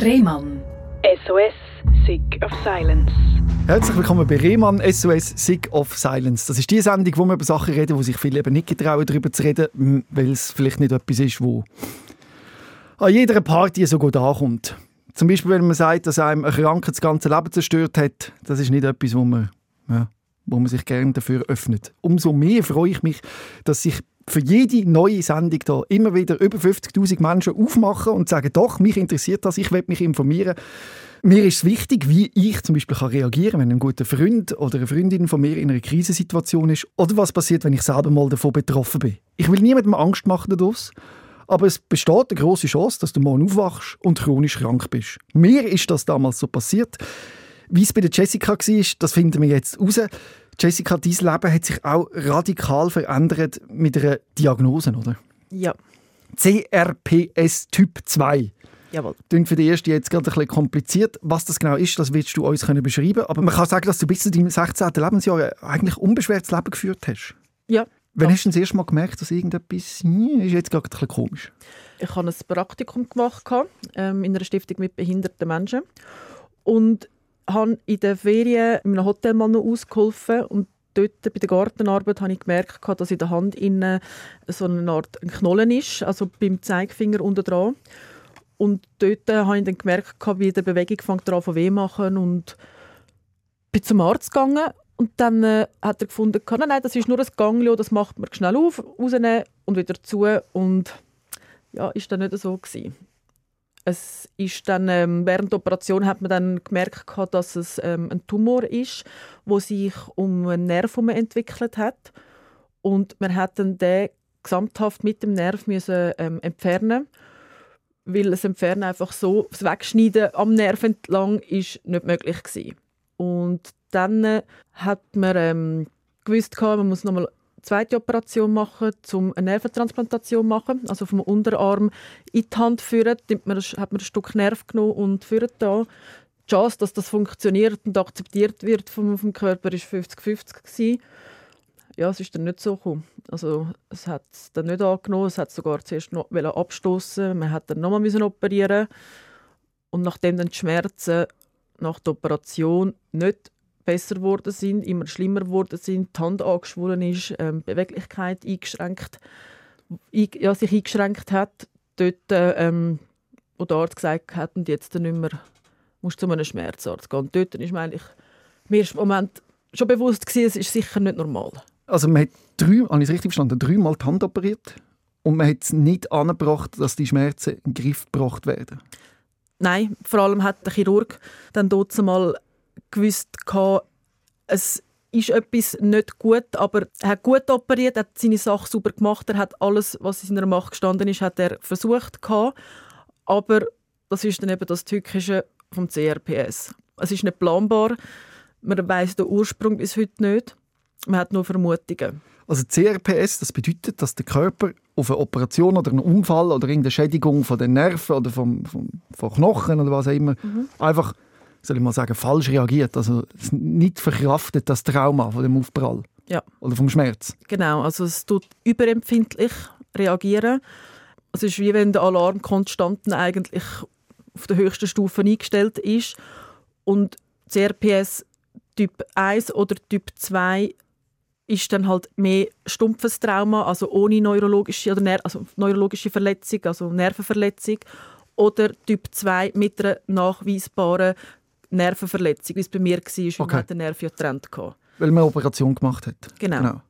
Rehmann. SOS, Sick of Silence. Herzlich willkommen bei Rehmann SOS Sick of Silence. Das ist die Sendung, wo wir über Sachen reden, wo sich viele eben nicht getrauen, darüber zu reden, weil es vielleicht nicht etwas ist, wo an jeder Party so gut ankommt. Zum Beispiel, wenn man sagt, dass einem ein Kranker das ganze Leben zerstört hat, das ist nicht etwas, wo man, ja, wo man sich gerne dafür öffnet. Umso mehr freue ich mich, dass sich für jede neue Sendung da immer wieder über 50.000 Menschen aufmachen und sagen, doch, mich interessiert das, ich will mich informieren. Mir ist es wichtig, wie ich zum Beispiel kann reagieren kann, wenn ein guter Freund oder eine Freundin von mir in einer Krisensituation ist oder was passiert, wenn ich selber mal davon betroffen bin. Ich will niemandem Angst machen daraus, aber es besteht eine große Chance, dass du morgen aufwachst und chronisch krank bist. Mir ist das damals so passiert. Wie es bei der Jessica war, das finden wir jetzt raus. Jessica, dein Leben hat sich auch radikal verändert mit einer Diagnose, oder? Ja. CRPS Typ 2. Jawohl. Klingt für die erste jetzt gerade ein bisschen kompliziert. Was das genau ist, das willst du uns können beschreiben. Aber man kann sagen, dass du bis zu deinem 16. Lebensjahr eigentlich unbeschwertes Leben geführt hast. Ja. Wann hast du das erste Mal gemerkt, dass irgendetwas hm, ist jetzt gerade ein bisschen komisch? Ich habe ein Praktikum gemacht ähm, in einer Stiftung mit behinderten Menschen und habe in den Ferien in einem Hotel mal noch ausgeholfen und dort bei der Gartenarbeit habe ich gemerkt, dass in der Hand innen so eine Art Knollen ist, also beim Zeigefinger unten dran. Und dort habe ich dann gemerkt, wie die Bewegung fängt an weh machen und bin zum Arzt gegangen und dann äh, hat er gefunden, nein, nein, das ist nur ein Ganglio, das macht man schnell auf, rausnehmen und wieder zu und ja, ist dann nicht so gewesen. Es ist dann, ähm, während der Operation hat man dann gemerkt, dass es ähm, ein Tumor ist, wo sich um einen Nerv entwickelt hat. Und man hat dann den gesamthaft mit dem Nerv müssen, ähm, entfernen weil das Entfernen einfach so, das Wegschneiden am Nerv entlang ist nicht möglich gewesen. Und dann äh, hat man ähm, gewusst, man muss nochmal zweite Operation machen, um eine Nerventransplantation machen, also vom Unterarm in die Hand führen. Man, hat man ein Stück Nerv genommen und führt da. Die Chance, dass das funktioniert und akzeptiert wird vom, vom Körper, war 50-50 Ja, es ist dann nicht so gekommen. Also es hat es dann nicht angenommen, es hat sogar zuerst noch abstoßen. Man hat dann nochmal operieren und nachdem dann die Schmerzen nach der Operation nicht besser geworden sind, immer schlimmer geworden sind, die Hand angeschwollen ist, ähm, Beweglichkeit eingeschränkt, ja, sich eingeschränkt hat, dort, ähm, wo der Arzt gesagt hat, und jetzt nicht mehr, musst zu einem Schmerzarzt gehen. Und dort ist mir eigentlich mir ist im Moment schon bewusst gewesen, es ist sicher nicht normal. Also man hat drei, habe ich es richtig verstanden, dreimal die Hand operiert und man hat es nicht angebracht, dass die Schmerzen in den Griff gebracht werden? Nein, vor allem hat der Chirurg dann dort mal gewusst, es ist etwas nicht gut, aber er hat gut operiert, er hat seine Sache super gemacht, er hat alles, was in seiner Macht gestanden ist, hat er versucht aber das ist dann eben das Tückische vom CRPS. Es ist nicht planbar, man weiß den Ursprung bis heute nicht, man hat nur Vermutungen. Also CRPS, das bedeutet, dass der Körper auf eine Operation oder einen Unfall oder irgendeine Schädigung von den Nerven oder vom, vom, von Knochen oder was auch immer mhm. einfach soll ich mal sagen, falsch reagiert. Also nicht verkraftet, das Trauma von dem Aufprall. Ja. Oder vom Schmerz. Genau, also es tut überempfindlich reagieren. Es ist wie wenn der Alarm konstant eigentlich auf der höchsten Stufe eingestellt ist und CRPS Typ 1 oder Typ 2 ist dann halt mehr stumpfes Trauma, also ohne neurologische, oder Ner also neurologische Verletzung, also Nervenverletzung. Oder Typ 2 mit einer nachweisbaren Nervenverletzung, wie es bei mir war, okay. und man hat den Nerv ja getrennt. Weil man eine Operation gemacht hat. Genau. genau.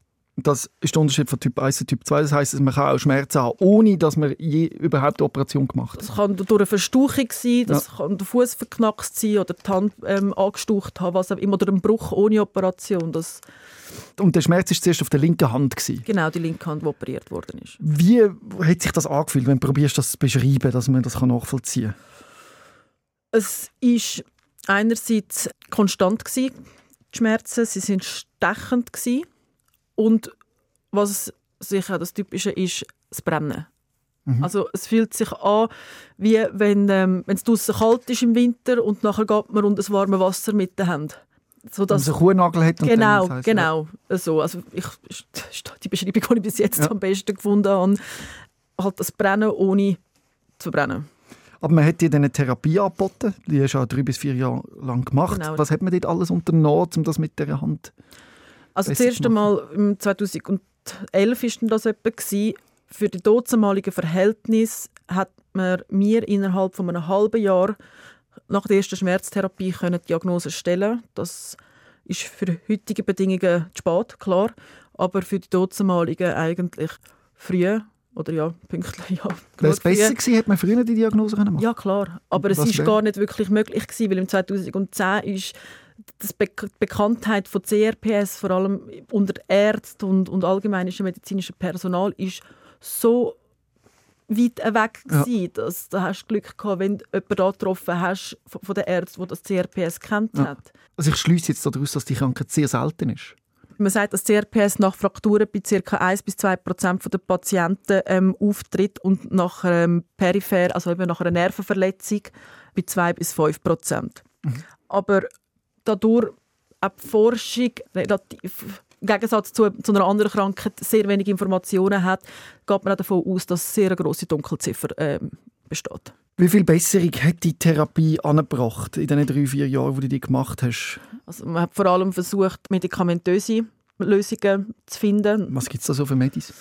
Das ist der Unterschied von Typ 1 zu Typ 2. Das heisst, man kann auch Schmerzen haben, ohne dass man je überhaupt eine Operation gemacht hat. Das kann durch eine Verstauchung sein, das ja. kann der Fuß verknackst sein oder die Hand ähm, angestaucht haben, was auch immer, oder ein Bruch ohne Operation. Das und der Schmerz war zuerst auf der linken Hand. Gewesen. Genau, die linke Hand, die operiert worden ist. Wie hat sich das angefühlt, wenn du probierst, das zu beschreiben, dass man das nachvollziehen kann? Es ist einerseits konstant gewesen, die Schmerzen, sie sind stechend gewesen. und was sicher das Typische ist, das Brennen. Mhm. Also es fühlt sich an, wie wenn ähm, es draußen kalt ist im Winter und nachher geht man und das warme Wasser mit der Hand. So, dass, wenn man einen Kuhnagel hat. Und genau, dann, das heisst, genau. Ja. So, also ich, die Beschreibung, die ich bis jetzt ja. am besten gefunden habe, halt das Brennen ohne zu brennen. Aber man hat dir eine Therapie angeboten, die hast du auch drei bis vier Jahre lang gemacht. Genau. Was hat man dort alles unternommen, um das mit der Hand Also das erste Mal im 2011 war das etwa. Für die dortmaligen Verhältnis hat man mir innerhalb von einem halben Jahr nach der ersten Schmerztherapie können Diagnose stellen. Das ist für heutige Bedingungen zu spät, klar, aber für die dortmaligen eigentlich früh oder ja, pünktlich. Ja, Wäre es besser gewesen, hätte man früher die Diagnose können machen Ja, klar. Aber es ist gar nicht wirklich möglich gewesen, weil im 2010 ist das Be die Bekanntheit von CRPS, vor allem unter Ärzten und, und allgemeinischem medizinischen Personal, ist so weit weg Ja. gewesen, dass da hast du Glück gehabt, wenn du jemanden da getroffen hast von von den Ärzten, der das CRPS kennt Ja. hat. Also ich schließe jetzt daraus, dass die Krankheit sehr selten ist. Man sagt, dass CRPS nach Frakturen bei ca. 1 bis 2 Prozent der Patienten ähm, auftritt und nach ähm, peripher, also eben nach einer Nervenverletzung bei 2 bis 5 Prozent. Aber dadurch auch die Forschung relativ im Gegensatz zu, zu einer anderen Krankheit sehr wenig Informationen hat, geht man auch davon aus, dass sehr eine grosse Dunkelziffer ähm, besteht. Wie viel Besserung hat die Therapie angebracht in den drei, vier Jahren, wo du die gemacht hast? Also man hat vor allem versucht, medikamentöse Lösungen zu finden. Was gibt es da so für Medis?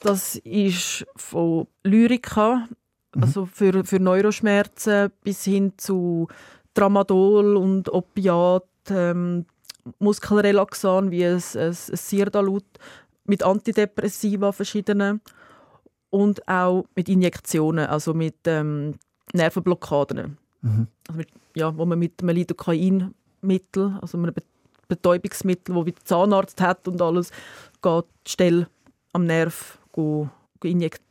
Das ist von Lyrica, also für, für Neuroschmerzen, bis hin zu Tramadol und Opiat, ähm, Muskelrelaxan wie ein, ein, ein Sirdalut, mit Antidepressiva verschiedenen und auch mit Injektionen, also mit ähm, Nervenblockaden. Mhm. Also mit, ja, wo man mit einem Lidocainmittel, also einem Be- Betäubungsmittel, das wie der Zahnarzt hat und alles, geht die Stelle am Nerv go, go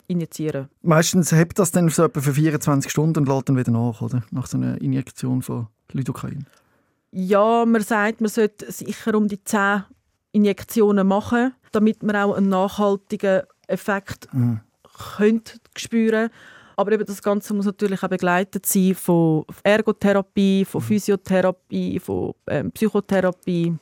injizieren. Meistens hebt das dann so etwa für 24 Stunden und lädt dann wieder nach, oder? Nach so einer Injektion von Lidocain. Ja, man sagt, man sollte sicher um die 10 Injektionen machen, damit man auch einen nachhaltigen Effekt Mhm. könnte spüren aber eben das Ganze muss natürlich auch begleitet sein von Ergotherapie, von Physiotherapie, von ähm, Psychotherapie.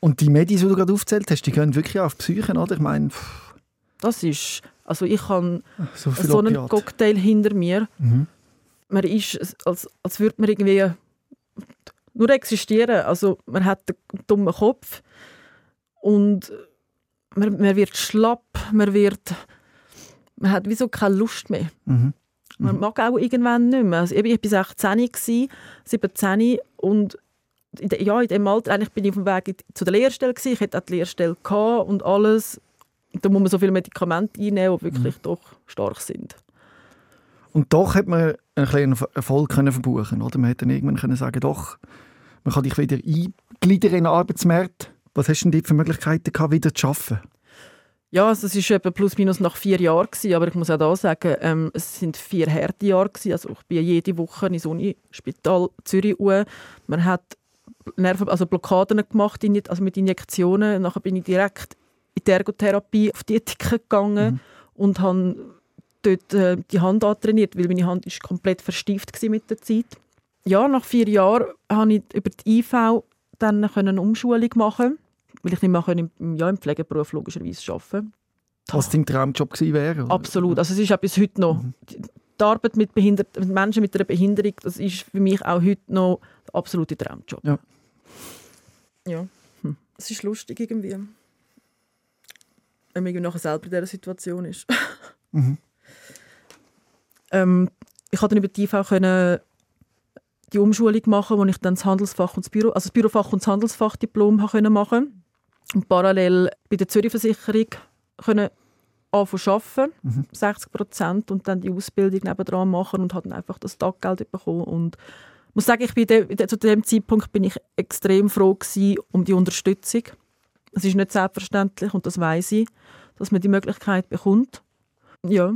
Und die Medis, die du gerade aufgezählt hast, die gehen wirklich auf die Psyche, oder? Ich meine, pff, Das ist, also ich habe so so einen Opiat. Cocktail hinter mir. Mhm. Man ist, als, als würde man irgendwie nur existieren. Also man hat einen dummen Kopf und man, man wird schlapp, man wird, man hat wieso keine Lust mehr. Mhm. Man mag auch irgendwann nicht mehr. Also ich war 16, gewesen, 17 und ja, in dem Alter eigentlich bin ich auf dem Weg zu der Lehrstelle. Gewesen. Ich hatte auch die Lehrstelle gehabt und alles. Da muss man so viele Medikamente einnehmen, die wirklich doch stark sind. Und doch hat man einen kleinen Erfolg können verbuchen, oder? Man hätte dann irgendwann können sagen, doch, man kann dich wieder eingliedern in den Arbeitsmarkt. Was hast du denn dort für Möglichkeiten gehabt, wieder zu arbeiten? Ja, also es war etwa plus minus nach vier Jahren, gewesen, aber ich muss auch da sagen, ähm, es sind vier harte Jahre. Gewesen. Also ich bin jede Woche ins Unispital Zürich. uhr. Man hat Nerven, also Blockaden gemacht, also mit Injektionen. Nachher bin ich direkt in die Ergotherapie auf die Ethik gegangen und habe dort äh, die Hand antrainiert, weil meine Hand ist komplett versteift gewesen mit der Zeit. Ja, nach vier Jahren habe ich über die IV dann eine Umschulung machen weil ich nicht mehr können im, ja, im Pflegeberuf logischerweise arbeiten Was dein Traumjob gewesen wäre? oder? Absolut. Also es ist auch bis heute noch. Die die Arbeit mit, Behindert mit Menschen mit einer Behinderung, das ist für mich auch heute noch der absolute Traumjob. Ja. Ja. Hm. Es ist lustig irgendwie. Wenn man irgendwie nachher selber in dieser Situation ist. Mhm. ähm, ich konnte dann über die IV können die Umschulung machen, wo ich dann das Handelsfach und das Büro, also das Bürofach und das Handelsfachdiplom können machen und parallel bei der Zürich Versicherung können anfangen zu arbeiten, 60 Prozent, und dann die Ausbildung nebendran machen und habe dann einfach das Taggeld bekommen. Und ich muss sagen, ich bin de, zu dem Zeitpunkt bin ich extrem froh gewesen um die Unterstützung. Es ist nicht selbstverständlich und das weiß ich, dass man die Möglichkeit bekommt. Ja,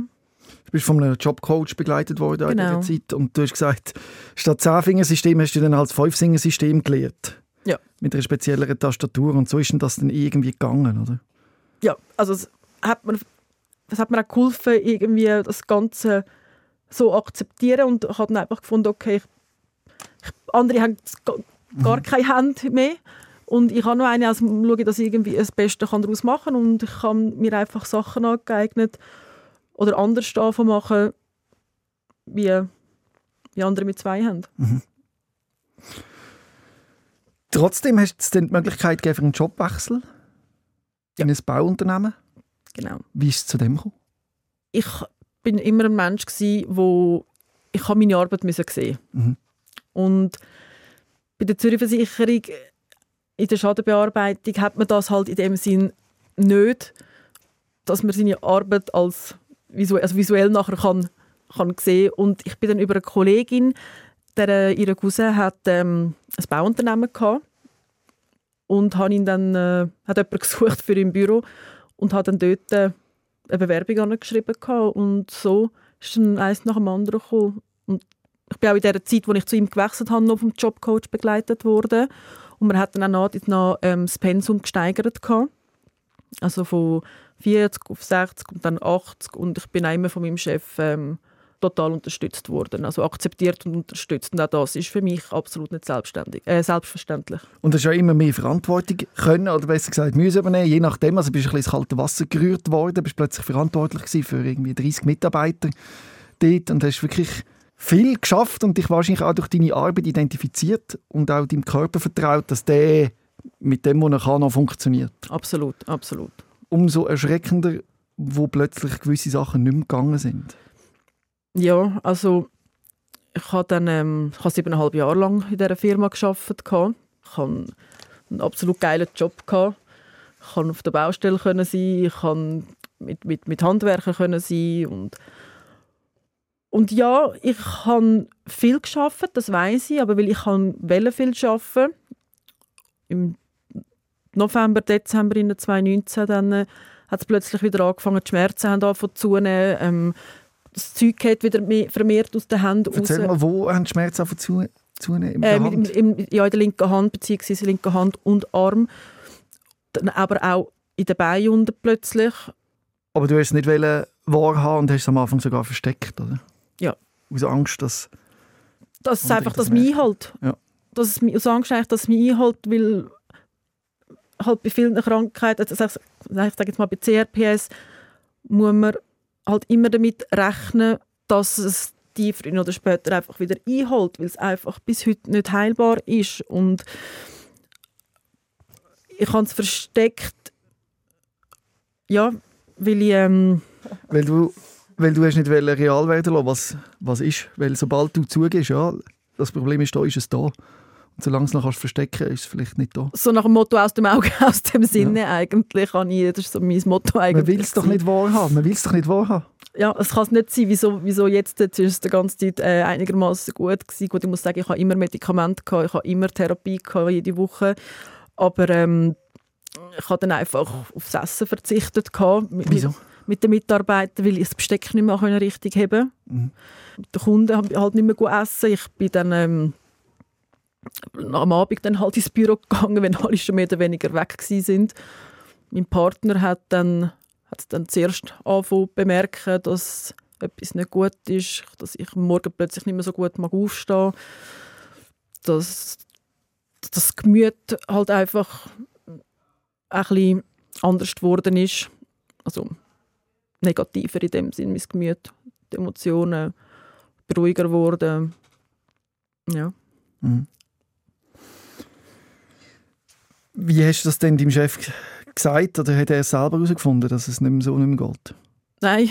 Du bist von einem Jobcoach begleitet worden in Genau. dieser Zeit und du hast gesagt, statt 10-Fingersystem hast du dann als 5-Fingersystem gelernt. Ja. Mit einer spezielleren Tastatur und so ist denn das dann irgendwie gegangen, oder? ja, also es hat mir, es hat mir auch geholfen, irgendwie das Ganze so akzeptieren und ich habe dann einfach gefunden, okay, ich, ich, andere haben gar, gar keine Hand mehr und ich habe nur eine, also schaue, dass ich irgendwie das Beste kann daraus machen kann und ich habe mir einfach Sachen angeeignet oder anders davon machen, wie wie andere mit zwei haben. Trotzdem hast du dann die Möglichkeit gegeben für einen Jobwechsel in ein Bauunternehmen. Genau. Wie ist es zu dem gekommen? Ich bin immer ein Mensch gsi, wo ich habe meine Arbeit müssen sehen. Mhm. Und bei der Zürich Versicherung in der Schadenbearbeitung hat man das halt in dem Sinn nicht, dass man seine Arbeit als visuell, also visuell nachher kann, kann sehen. Und ich bin dann über eine Kollegin, der äh, ihre Cousin hat ähm, ein Bauunternehmen gehabt und habe ihn dann äh, hat jemanden gesucht für im Büro und hat dann dort äh, eine Bewerbung angeschrieben gehabt. und so ist dann eins nach dem anderen gekommen. Und ich bin auch in der Zeit, wo ich zu ihm gewechselt habe, noch vom Jobcoach begleitet worden und man hat dann auch nach, nach ähm, das Pensum gesteigert gehabt. also von 40 auf 60 und dann 80 und ich bin auch immer von meinem Chef ähm, total unterstützt worden, also akzeptiert und unterstützt. Und auch das ist für mich absolut nicht selbstständig, äh, selbstverständlich. Und hast ja immer mehr Verantwortung können, oder besser gesagt müssen übernehmen, je nachdem. Also bist du ein bisschen ins kalte Wasser gerührt worden, bist plötzlich verantwortlich gewesen für irgendwie 30 Mitarbeiter dort und hast wirklich viel geschafft und dich wahrscheinlich auch durch deine Arbeit identifiziert und auch deinem Körper vertraut, dass der mit dem, was er kann, noch funktioniert. Absolut, absolut. Umso erschreckender, wo plötzlich gewisse Sachen nicht mehr gegangen sind. Ja, also ich habe dann ähm, ich habe siebeneinhalb Jahre lang in dieser Firma gearbeitet. Ich hatte einen absolut geilen Job. Ich konnte auf der Baustelle können sein, ich konnte mit, mit, mit Handwerken können sein und und ja, ich habe viel geschafft, das weiß ich, aber weil ich wollte viel arbeiten. Im November, Dezember 2019 dann äh, hat es plötzlich wieder angefangen, die Schmerzen haben angefangen zunehmen. Ähm, das Zeug geht wieder mehr, vermehrt aus den Händen Erzähl raus. mal, wo haben die Schmerzen zu, zunehmen? Ähm, Hand? im, ja, in der linken Hand, beziehungsweise linken Hand und Arm. Dann aber auch in den Beinen unten plötzlich. Aber du hast es nicht wahrhaben und hast es am Anfang sogar versteckt, oder? Ja. Aus Angst, dass... Dass es einfach das das mich einhält. Ja. Dass es aus Angst eigentlich, dass es mich einhält, weil halt bei vielen Krankheiten, also ich sage jetzt mal bei CRPS, muss man halt immer damit rechnen, dass es die früher oder später einfach wieder einholt, weil es einfach bis heute nicht heilbar ist. Und ich habe es versteckt, ja, weil ich, ähm, Weil du, weil du hast nicht real werden lassen, was, was ist. Weil sobald du zugehst, ja, das Problem ist da, ist es da. Und solange es noch kannst verstecken ist es vielleicht nicht da. so nach dem Motto aus dem Auge, aus dem Sinne eigentlich, habe ich, das ist so mein Motto eigentlich. Man will es doch nicht wahrhaben. Man will es doch nicht wahrhaben. Ja, es kann es nicht sein, wieso, wieso jetzt, jetzt ist es die ganze Zeit äh, einigermaßen gut gewesen. Gut, ich muss sagen, ich habe immer Medikamente gehabt, ich habe immer Therapie gehabt, jede Woche. Aber ähm, ich habe dann einfach aufs Essen verzichtet gehabt, mit, Wieso? mit, den Mitarbeitern, weil ich das Besteck nicht mehr richtig haben Mhm. Die Kunden haben halt nicht mehr gut essen. Ich bin dann ähm, am Abend dann halt ins Büro gegangen, wenn alle schon mehr oder weniger weg sind. Mein Partner hat dann, hat dann zuerst angefangen bemerken, dass etwas nicht gut ist, dass ich Morgen plötzlich nicht mehr so gut mag aufstehen dass das Gemüt halt einfach ein bisschen anders geworden ist. Also negativer in dem Sinn, mein Gemüt. Die Emotionen ruhiger geworden. Ja. Mhm. Wie hast du das denn deinem Chef gesagt oder hat er selber herausgefunden, dass es nicht mehr so nicht mehr geht? Nein,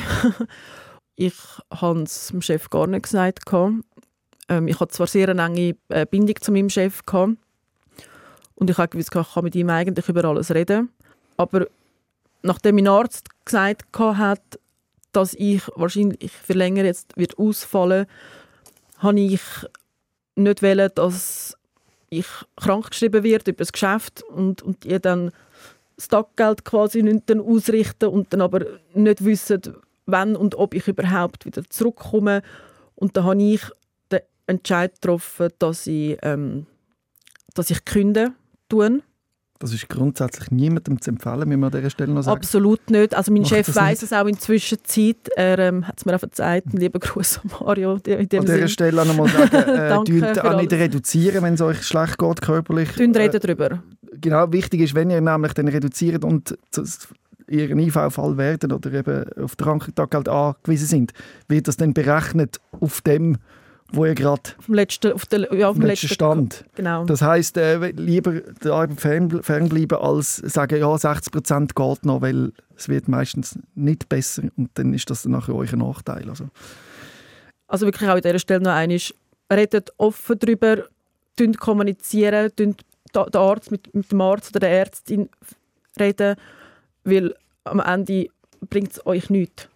ich habe es dem Chef gar nicht gesagt. Ähm, ich hatte zwar sehr eine enge äh, Bindung zu meinem Chef und ich habe gewusst, ich kann mit ihm eigentlich über alles reden. Aber nachdem mein Arzt gesagt hat, dass ich wahrscheinlich für länger jetzt wird ausfallen, habe ich nicht wollen, dass ich krankgeschrieben werde über das Geschäft und, und ihr dann das Taggeld quasi nicht dann ausrichten und dann aber nicht wissen, wann und ob ich überhaupt wieder zurückkomme. Und da habe ich den Entscheid getroffen, dass ich, ähm, dass ich künde tun. Das ist grundsätzlich niemandem zu empfehlen, müssen wir an dieser Stelle noch sagen. Absolut nicht. Also mein Macht Chef weiß nicht? es auch in Zwischenzeit. Er ähm, hat es mir auch verzeiht. Lieber Gruß an Mario. Dem An dieser Sinn. Stelle nochmal sagen, äh, auch nicht alles. reduzieren, wenn es euch schlecht geht körperlich. Tun Äh, reden darüber. genau, wichtig ist, wenn ihr nämlich dann reduziert und ihren IV-Fall werden oder eben auf den Krankentaggeld angewiesen sind, wird das dann berechnet auf dem wo ihr gerade Vom letzten, auf der, ja, auf dem letzten Stand. Genau. Das heisst, äh, lieber fern, fernbleiben, als sagen, ja, 60% geht noch, weil es wird meistens nicht besser und dann ist das dann nachher euer Nachteil. Also, Also wirklich auch an dieser Stelle noch einmal, redet offen darüber, kommunizieren, da- der Arzt mit, mit dem Arzt oder der Ärztin reden, weil am Ende bringt es euch nichts,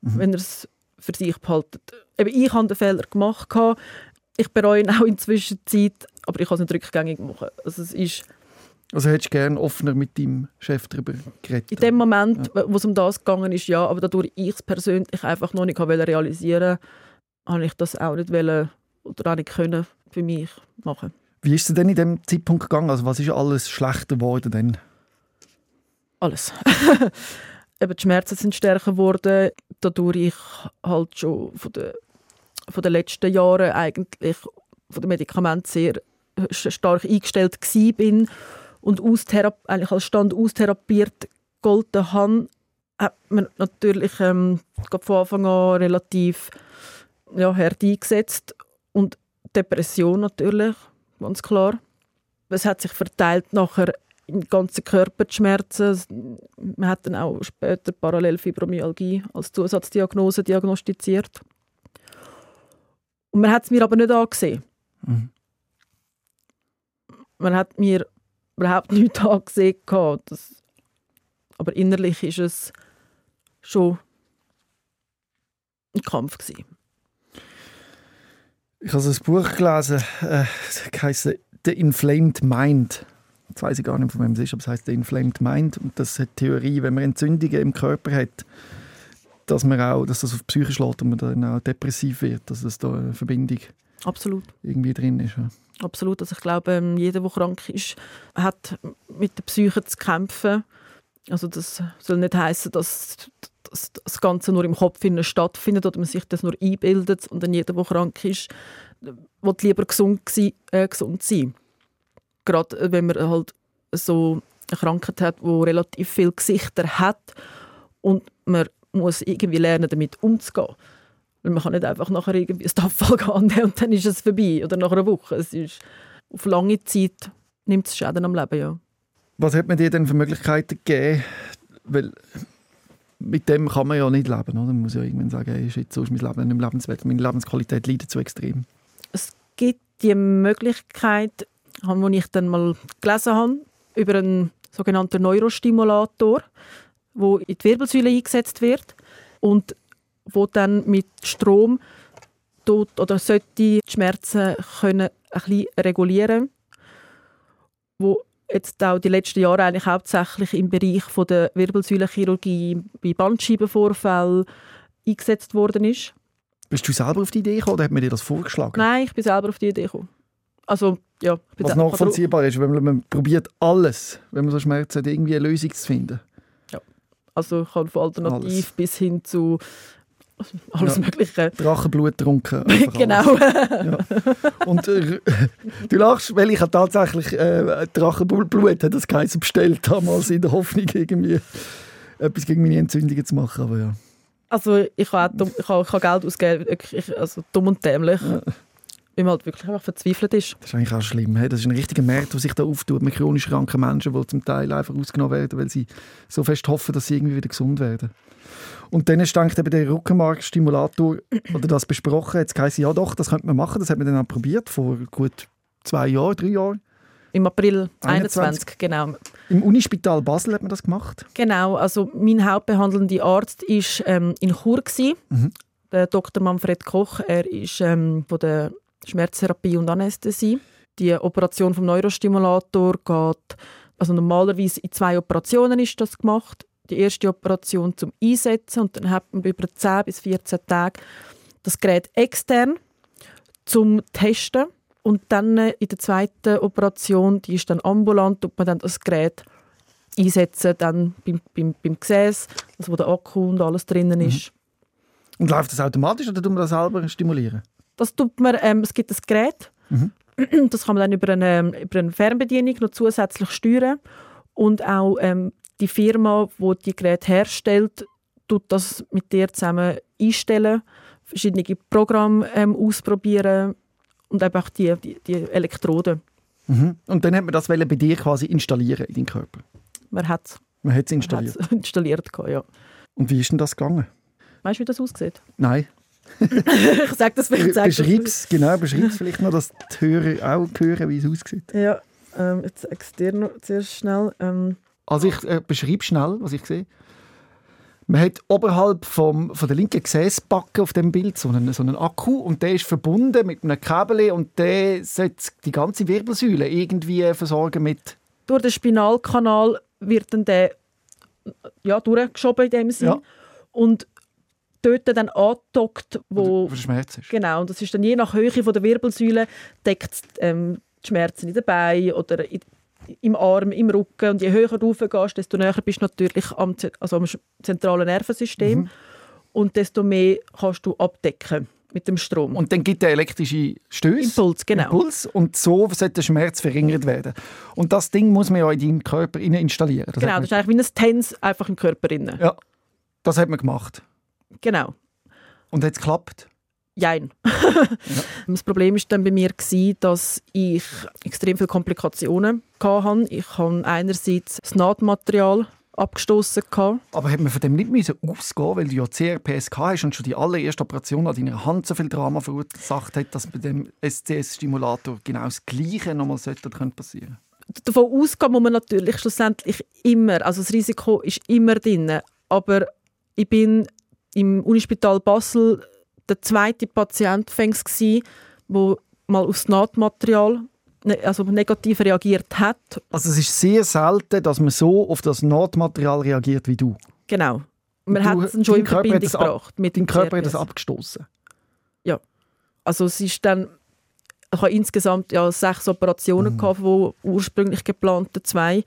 wenn ihr es für sich behaltet. Eben, ich habe den Fehler gemacht, ich bereue ihn auch in der Zwischenzeit, aber ich kann es nicht rückgängig machen. Also es ist also hättest du gerne offener mit deinem Chef darüber geredet? in dem Moment, wo es um das gegangen ist, ja, aber dadurch ich es persönlich einfach noch nicht wollte realisieren habe ich das auch nicht wollen oder auch nicht können für mich machen. Wie ist es denn in dem Zeitpunkt gegangen? Also was ist alles schlechter geworden denn? Alles. Eben die Schmerzen sind stärker geworden, dadurch ich halt schon von den, von den letzten Jahren eigentlich von den Medikamenten sehr stark eingestellt bin und eigentlich als Stand austherapiert gegolten habe, hat man natürlich ähm, von Anfang an relativ ja, hart eingesetzt und Depression natürlich, ganz klar. Es hat sich verteilt nachher im ganzen Körper die Schmerzen. Man hat dann auch später Parallelfibromyalgie als Zusatzdiagnose diagnostiziert. Und man hat es mir aber nicht angesehen. Mhm. Man hat mir überhaupt nichts angesehen. Das, aber innerlich ist es schon ein Kampf gewesen. Ich habe ein Buch gelesen, äh, das heisst «The Inflamed Mind». Jetzt weiß ich gar nicht, von wem es ist, aber es heisst «The Inflamed Mind». Und das hat die Theorie, wenn man Entzündungen im Körper hat, dass, man auch, dass das auf die Psyche schlägt und man dann auch depressiv wird, dass es da eine Verbindung Absolut. irgendwie drin ist. Ja. Absolut. Also ich glaube, ähm, jeder, der krank ist, hat mit der Psyche zu kämpfen. Also das soll nicht heißen, dass, das Ganze nur im Kopf stattfindet oder man sich das nur einbildet und dann jeder, der krank ist, will lieber gesund, äh, gesund sein. Gerade äh, wenn man halt so eine Krankheit hat, die relativ viele Gesichter hat und man muss irgendwie lernen, damit umzugehen. Weil man kann nicht einfach nachher irgendwie ein Tafel gehen und dann ist es vorbei. Oder nach einer Woche. Es ist auf lange Zeit nimmt es Schäden am Leben, ja. Was hat man dir denn für Möglichkeiten gegeben? Weil mit dem kann man ja nicht leben. Oder? Man muss ja irgendwann sagen, hey, shit, so ist mein Leben nicht mehr lebenswert. Meine Lebensqualität leidet zu extrem. Es gibt die Möglichkeit, die ich dann mal gelesen habe, über einen sogenannten Neurostimulator, wo in die Wirbelsäule eingesetzt wird und wo dann mit Strom tut oder sollte die Schmerzen können ein bisschen regulieren, wo jetzt auch die letzten Jahre eigentlich hauptsächlich im Bereich von der Wirbelsäulenchirurgie bei Bandscheibenvorfällen eingesetzt worden ist. Bist du selber auf die Idee gekommen oder hat man dir das vorgeschlagen? Nein, ich bin selber auf die Idee gekommen. Also, ja. ich Was nachvollziehbar ist, wenn man, man probiert alles, wenn man so Schmerzen hat, irgendwie eine Lösung zu finden. Also, ich habe von Alternativ Alles. bis hin zu alles Ja. Mögliche. Drachenblut trunken. einfach genau. alles. Und äh, du lachst, weil ich habe tatsächlich äh, Drachenblut, hat das geheißen, bestellt damals in der Hoffnung, irgendwie etwas gegen meine Entzündungen zu machen. Aber ja. Also, ich habe, dumm, ich habe, ich habe Geld ausgegeben, wirklich, also dumm und dämlich. Weil man halt wirklich einfach verzweifelt ist. Das ist eigentlich auch schlimm. Hey? Das ist ein richtiger Markt, der sich da auftut mit chronisch kranken Menschen, die zum Teil einfach ausgenommen werden, weil sie so fest hoffen, dass sie irgendwie wieder gesund werden. Und dann ist eben der Rückenmarkstimulator, oder das besprochen, jetzt heisst ja doch, das könnte man machen, das hat man dann auch probiert, vor gut zwei Jahren, drei Jahren. Im April 21. 21, genau. Im Unispital Basel hat man das gemacht. Genau, also mein hauptbehandelnder Arzt war ähm, in Chur. Gewesen. Mhm. Der Dr. Manfred Koch, er ist ähm, von der Schmerztherapie und Anästhesie. Die Operation vom Neurostimulator geht, also normalerweise in zwei Operationen ist das gemacht. Die erste Operation zum Einsetzen und dann hat man über 10 bis 14 Tage das Gerät extern zum Testen und dann äh, in der zweiten Operation, die ist dann ambulant, tut man dann das Gerät einsetzen, dann beim, beim, beim Gesäß, also wo der Akku und alles drinnen ist. Und läuft das automatisch oder tun wir das selber stimulieren? Das tut man, ähm, es gibt ein Gerät, das kann man dann über eine, über eine Fernbedienung noch zusätzlich steuern und auch ähm, die Firma, die die Geräte herstellt, tut das mit dir zusammen einstellen verschiedene Programme ähm, ausprobieren und einfach die, die, die Elektroden. Mhm. Und dann hat man das bei dir quasi installieren in deinen Körper? Man hat es Man hat es installiert. installiert, ja. Und wie ist denn das gegangen? Weißt du, wie das aussieht? Nein. ich sage das vielleicht. sag Beschreib's, genau, beschreib's vielleicht noch, dass die Hörer auch hören, wie es aussieht. Ja, ähm, jetzt sage ich es dir noch zuerst schnell. Ähm, Also ich äh, beschreibe schnell, was ich sehe. Man hat oberhalb vom, von der linken Gesäßbacke auf dem Bild so einen, so einen Akku und der ist verbunden mit einem Kabel und der sollte die ganze Wirbelsäule irgendwie versorgen mit... durch den Spinalkanal wird dann der ja, durchgeschoben in dem Sinn. Ja. Und dort dann angedockt, wo... wo der Schmerz ist. Genau, und das ist dann je nach Höhe von der Wirbelsäule deckt ähm, die Schmerzen in den Beinen oder in, im Arm, im Rücken. Und je höher du raufgehst, desto näher bist du natürlich am, also am zentralen Nervensystem. Und desto mehr kannst du abdecken mit dem Strom. Und dann gibt der elektrische Stöß. Impuls, genau. Impuls und so sollte der Schmerz verringert werden. Und das Ding muss man ja in deinen Körper installieren. Das genau, das ist eigentlich wie ein Tens einfach im Körper ja, das hat man gemacht. Genau. Und hat es geklappt? Jein. Das Problem war dann bei mir, gewesen, dass ich extrem viele Komplikationen hatte. Ich habe einerseits das Nahtmaterial abgestoßen. Aber hat man von dem nicht müssen ausgehen weil du ja CRPS gehabt hast und schon die allererste Operation an deiner Hand so viel Drama verursacht hat, dass bei dem SCS-Stimulator genau das Gleiche nochmal sollte passieren Davon ausgehen muss man natürlich schlussendlich immer. Also das Risiko ist immer drin. Aber ich bin im Unispital Basel der zweite Patient fängs gsi, wo mal aufs Nahtmaterial ne- also negativ reagiert hat. Also es ist sehr selten, dass man so auf das Nahtmaterial reagiert wie du. Genau. Man Du- hat es schon in Verbindung gebracht mit Dein dem Körper hat das CRPS. abgestoßen. Also es ist dann, ich habe insgesamt ja sechs Operationen gehabt, von ursprünglich geplanten zwei.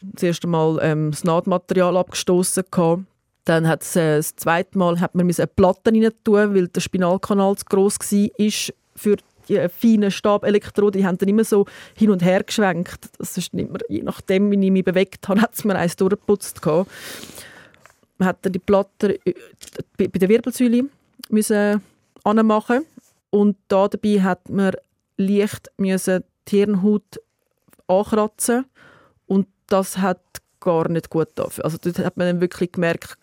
Das erste Mal ähm, das Nahtmaterial abgestoßen gehabt. Dann hat äh, das zweite Mal hat man eine Platte rein tun, weil der Spinalkanal zu gross war für die äh, feinen Stabelektroden. Die haben dann immer so hin und her geschwenkt. Das ist nicht mehr, je nachdem, wie ich mich bewegt habe, hat es mir eins durchgeputzt gehabt. Man hat dann die Platte äh, bei der Wirbelsäule müssen anmachen und da dabei hat man leicht müssen die Hirnhaut ankratzen und das hat gar nicht gut dafür. Also dort hat man dann wirklich gemerkt,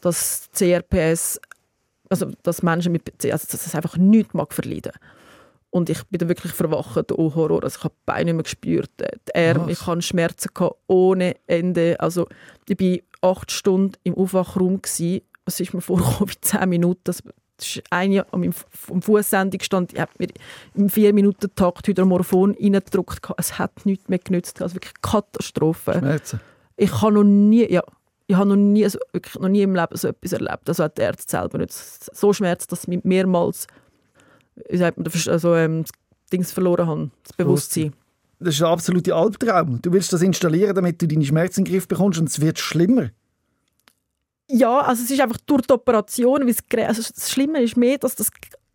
dass CRPS, also dass Menschen mit also dass es einfach nichts mag verleiden. Und ich bin dann wirklich verwacht, oh Horror, also ich habe die Beine nicht mehr gespürt, äh, die Arme, ich hatte Schmerzen gehabt, ohne Ende. Also ich war acht Stunden im Aufwachraum, es ist mir vorgekommen wie zehn Minuten, das das ist eine meinem vom Fußsendung stand, ich habe mir im vier Minuten Takt Hydromorphon reingedrückt, gehabt. es hat nichts mehr genützt, also wirklich Katastrophe. Schmerzen. Ich habe noch nie, ja, ich habe noch nie, also wirklich noch nie im Leben so etwas erlebt. Also hat der Arzt selber nicht so Schmerz, dass ich mehrmals, wie sagt man, das- also, ähm, das Dings verloren habe, das Bewusstsein. Das ist ein absoluter Albtraum. Du willst das installieren, damit du deine Schmerzen in den Griff bekommst und es wird schlimmer. Ja, also es ist einfach durch die Operation, weil das, also das Schlimme ist mehr, dass das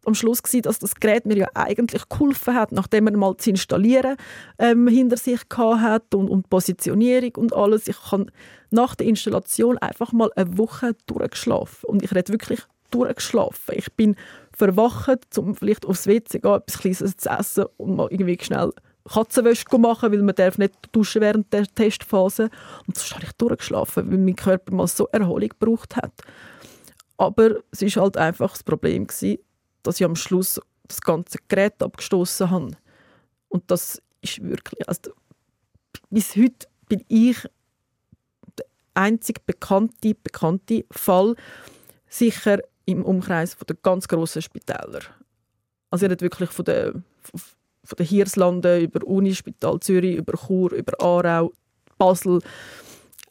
am Schluss war, dass das Gerät mir ja eigentlich geholfen hat, nachdem man mal zu installieren ähm, hinter sich hat und, und Positionierung und alles. Ich kann nach der Installation einfach mal eine Woche durchgeschlafen und ich rede wirklich durchgeschlafen. Ich bin verwacht, um vielleicht aufs WC zu gehen, etwas Kleines zu essen und mal irgendwie schnell Katzenwäsche machen, weil man darf nicht duschen während der Testphase. Und so habe ich durchgeschlafen, weil mein Körper mal so Erholung gebraucht hat. Aber es ist halt einfach das Problem gewesen, dass ich am Schluss das ganze Gerät abgestoßen habe. Und das ist wirklich, also bis heute bin ich der einzige bekannte, bekannte Fall, sicher im Umkreis von der ganz grossen Spitäler. Also nicht wirklich von der, von den Hirslanden über Unispital Zürich, über Chur, über Aarau, Basel,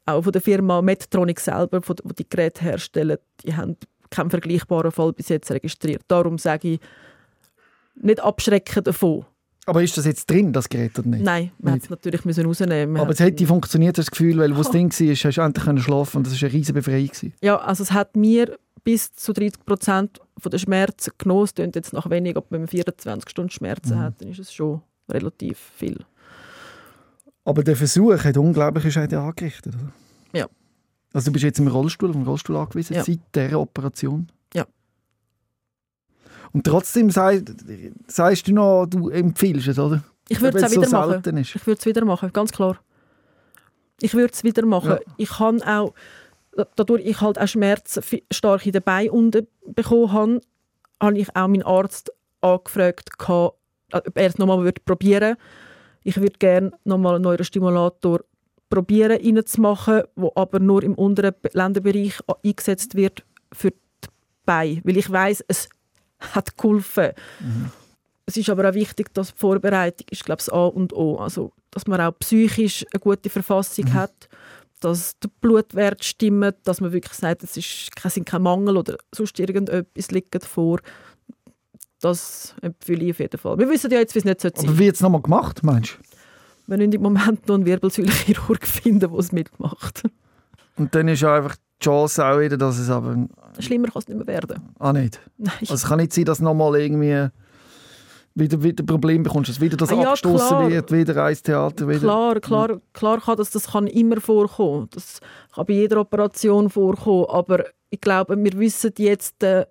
auch von der Firma Medtronic selber, von der- die die Geräte herstellen, die haben keinen vergleichbaren Fall bis jetzt registriert. Darum sage ich, nicht abschrecken davon. Aber ist das jetzt drin, das Gerät, oder nicht? Nein, man hätte es natürlich müssen rausnehmen müssen. Aber es hätte funktioniert, das Gefühl, weil wo das Ding war, hast du endlich schlafen und das war eine riesige Befreiung. Ja, also es hat mir bis zu 30 Prozent der Schmerzen genommen. Es klingt jetzt nach wenig, aber wenn man 24 Stunden Schmerzen Mhm. hat, dann ist es schon relativ viel. Aber der Versuch hat unglaubliche Schäden angerichtet. Oder? Ja. Also du bist jetzt im Rollstuhl, auf dem Rollstuhl angewiesen Ja. seit dieser Operation. Ja. Und trotzdem sei, sagst du noch, du empfiehlst es, oder? Ich würde es auch wieder so machen. Ich würde es wieder machen, ganz klar. Ich würde es wieder machen. Ja. Ich kann auch, dadurch ich halt auch Schmerzen stark in den Beinen unten bekommen habe, habe ich auch meinen Arzt angefragt, äh, ob er es nochmal würde probieren Ich würde gerne nochmal einen Neurostimulator probieren reinzumachen, wo aber nur im unteren Be- Länderbereich eingesetzt wird für die Beine. Weil ich weiß, es hat geholfen. Es ist aber auch wichtig, dass die Vorbereitung ist, glaube ich, das A und O. Also, dass man auch psychisch eine gute Verfassung hat, dass der Blutwert stimmt, dass man wirklich sagt, es ist kein, Mangel oder sonst irgendetwas liegt vor. Das empfehle ich auf jeden Fall. Wir wissen ja jetzt, wie es nicht sein Aber sollte. wie jetzt nochmal gemacht, meinst du? Wir müssen im Moment noch einen Wirbelsäulenchirurg finden, der es mitmacht. Und dann ist ja einfach die Chance auch wieder, dass es aber... Schlimmer kann es nicht mehr werden. Ah, nicht. Nein. Also es kann nicht sein, dass nochmal irgendwie wieder, wieder Problem bekommst, dass wieder das Ah, ja, abgestoßen klar. wird, wieder ein Theater, wieder... Klar, klar, klar kann das, das kann immer vorkommen. Das kann bei jeder Operation vorkommen. Aber ich glaube, wir wissen jetzt, äh,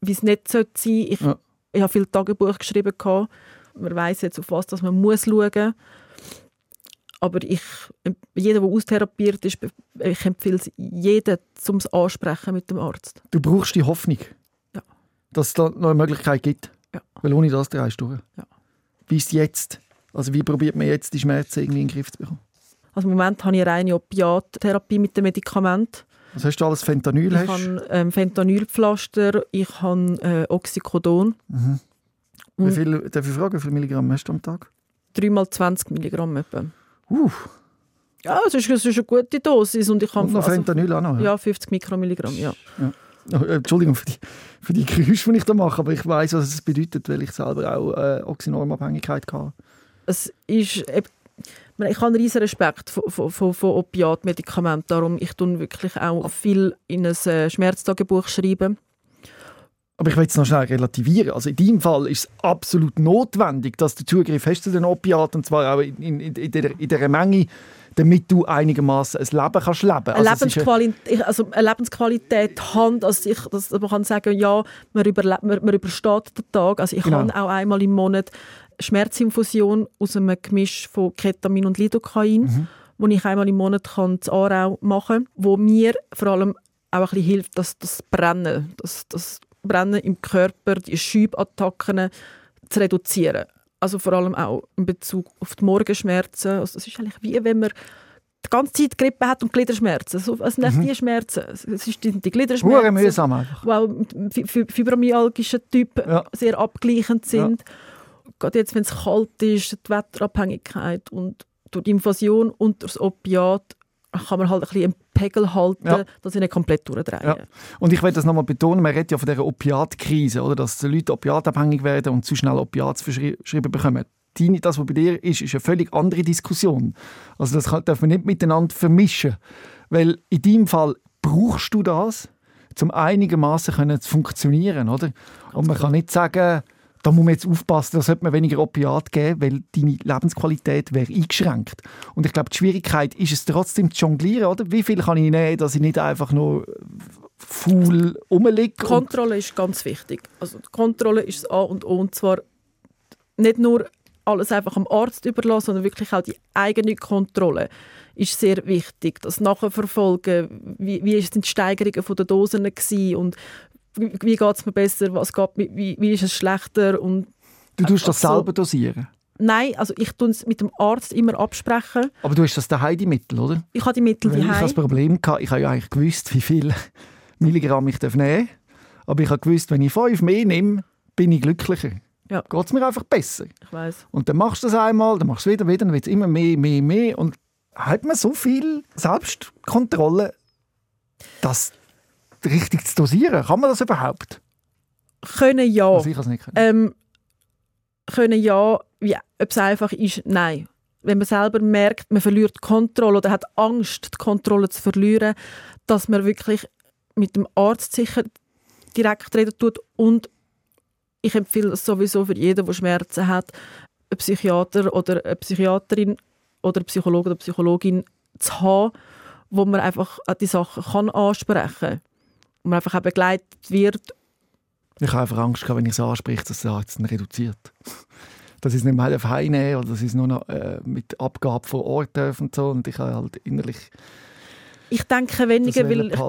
wie es nicht sein sollte. Ich, Ja. ich habe viel Tagebuch geschrieben. Gehabt. Man weiß jetzt, auf was dass man muss schauen muss. Aber ich, jeder, der austherapiert ist, ich empfehle es jedem, um es ansprechen mit dem Arzt. Du brauchst die Hoffnung, Ja. dass es da noch eine Möglichkeit gibt. Ja. Weil ohne das drehst du durch. Ja. Wie ist es jetzt? Also wie probiert man jetzt, die Schmerzen irgendwie in den Griff zu bekommen? Also Im Moment habe ich eine reine Opiattherapie mit dem Medikament. Was hast du alles? Fentanyl Ich hast? habe ähm, Fentanylpflaster, ich habe äh, Oxycodon. Mhm. Wie viel, darf ich fragen, wie viel Milligramm hast du am Tag? 3 mal 20 Milligramm etwa. Uh, Ja, es ist, ist eine gute Dosis und ich kann und noch also, Fentanyl auch noch. ja 50 Mikromilligramm, ja. Äh, Entschuldigung für die, für die Geräusche, die ich da mache, aber ich weiß, was es bedeutet, weil ich selber auch äh, Oxynormabhängigkeit hatte. Es ist, eben- ich habe einen riesen Respekt von, von, von Opiatmedikamenten, darum ich tue wirklich auch viel in ein äh, Schmerztagebuch schreiben. Aber ich will es noch schnell relativieren. Also in deinem Fall ist es absolut notwendig, dass du Zugriff hast zu den Opiaten, und zwar auch in, in, in, der, in der Menge, damit du einigermaßen ein Leben kannst leben. Also Lebensqualität, also eine Lebensqualität haben, also ich, dass man kann sagen, ja, man, überle man, man übersteht den Tag. Also ich Genau. habe auch einmal im Monat Schmerzinfusion aus einem Gemisch von Ketamin und Lidocain, Mhm. wo ich einmal im Monat kann in Aarau machen kann, wo mir vor allem auch ein bisschen hilft, dass das Brennen, das, das Brennen im Körper, die Schübattacken zu reduzieren. Also vor allem auch in Bezug auf die Morgenschmerzen. Also das ist eigentlich wie wenn man die ganze Zeit Grippe hat und Gliederschmerzen. So, es sind echt die Schmerzen. Es ist die, die Mhm. Hure Gliederschmerzen, mühsam einfach. die auch mit fibromyalgischen Typ Ja. sehr abgleichend sind. Gerade jetzt, wenn es kalt ist, die Wetterabhängigkeit und durch die Infusion und durch das Opiat kann man halt ein bisschen einen Pegel halten, Ja. dass sie nicht komplett durchdrehen. Ja. Und ich will das nochmal betonen, man redet ja von dieser Opiatkrise, oder? dass die Leute opiatabhängig werden und zu schnell Opiate verschrieben bekommen. Deine, das, was bei dir ist, ist eine völlig andere Diskussion. Also das kann, darf man nicht miteinander vermischen. Weil in deinem Fall brauchst du das, um einigermaßen zu funktionieren. Oder? Und man kann nicht sagen, da muss man jetzt aufpassen, da sollte man weniger Opiat geben, weil deine Lebensqualität wäre eingeschränkt. Und ich glaube, die Schwierigkeit ist es trotzdem zu jonglieren, oder? Wie viel kann ich nehmen, dass ich nicht einfach nur faul rumliege? Kontrolle ist ganz wichtig. Also die Kontrolle ist das A und O. Und zwar nicht nur alles einfach am Arzt überlassen, sondern wirklich auch die eigene Kontrolle ist sehr wichtig. Das Nachverfolgen, wie, wie sind die Steigerungen der Dosen gewesen und wie, wie geht es mir besser, was geht, wie, wie ist es schlechter und Du tust das Ach so. selber dosieren. Nein, also ich tue es mit dem Arzt immer absprechen. Aber du hast das daheim die Mittel, oder? Ich habe die Mittel Weil ich habe das daheim. Problem gehabt, ich habe ja eigentlich gewusst, wie viel Milligramm ich nehmen darf. Aber ich habe gewusst, wenn ich fünf mehr nehme, bin ich glücklicher. Ja. Geht es mir einfach besser. Ich weiß. Und dann machst du das einmal, dann machst du es wieder, wieder, dann wird es immer mehr, mehr, mehr. Und hat man so viel Selbstkontrolle, das richtig zu dosieren? Kann man das überhaupt? Können ja. Also ich kann es nicht. Können. Ähm, können ja, wie, ob es einfach ist, nein. Wenn man selber merkt, man verliert die Kontrolle oder hat Angst, die Kontrolle zu verlieren, dass man wirklich mit dem Arzt sicher direkt reden tut und ich empfehle es sowieso für jeden, der Schmerzen hat, einen Psychiater oder eine Psychiaterin oder einen Psychologe oder Psychologin zu haben, wo man einfach die Sachen kann ansprechen kann. Man einfach auch begleitet wird Ich habe einfach Angst, wenn ich es anspreche, dass es jetzt reduziert. dass ich es nicht mehr heimnehmen oder dass ich es nur noch äh, mit Abgabe vor Ort darf und so. Und ich habe halt innerlich Ich denke weniger, weil ich,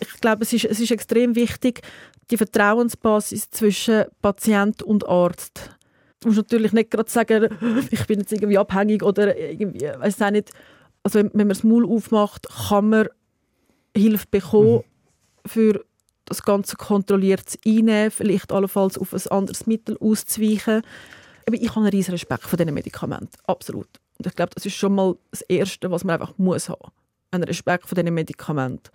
ich glaube, es ist, es ist extrem wichtig, die Vertrauensbasis zwischen Patient und Arzt. Du musst natürlich nicht gerade sagen, ich bin jetzt irgendwie abhängig oder irgendwie, weiß auch nicht. Also wenn, wenn man das Maul aufmacht, kann man Hilfe bekommen mhm. Für das Ganze kontrolliert einnehmen, vielleicht allenfalls auf ein anderes Mittel auszuweichen. Aber ich habe einen riesen Respekt vor diesen Medikamenten, absolut. Und ich glaube, das ist schon mal das Erste, was man einfach muss haben. Einen Respekt vor diesen Medikamenten.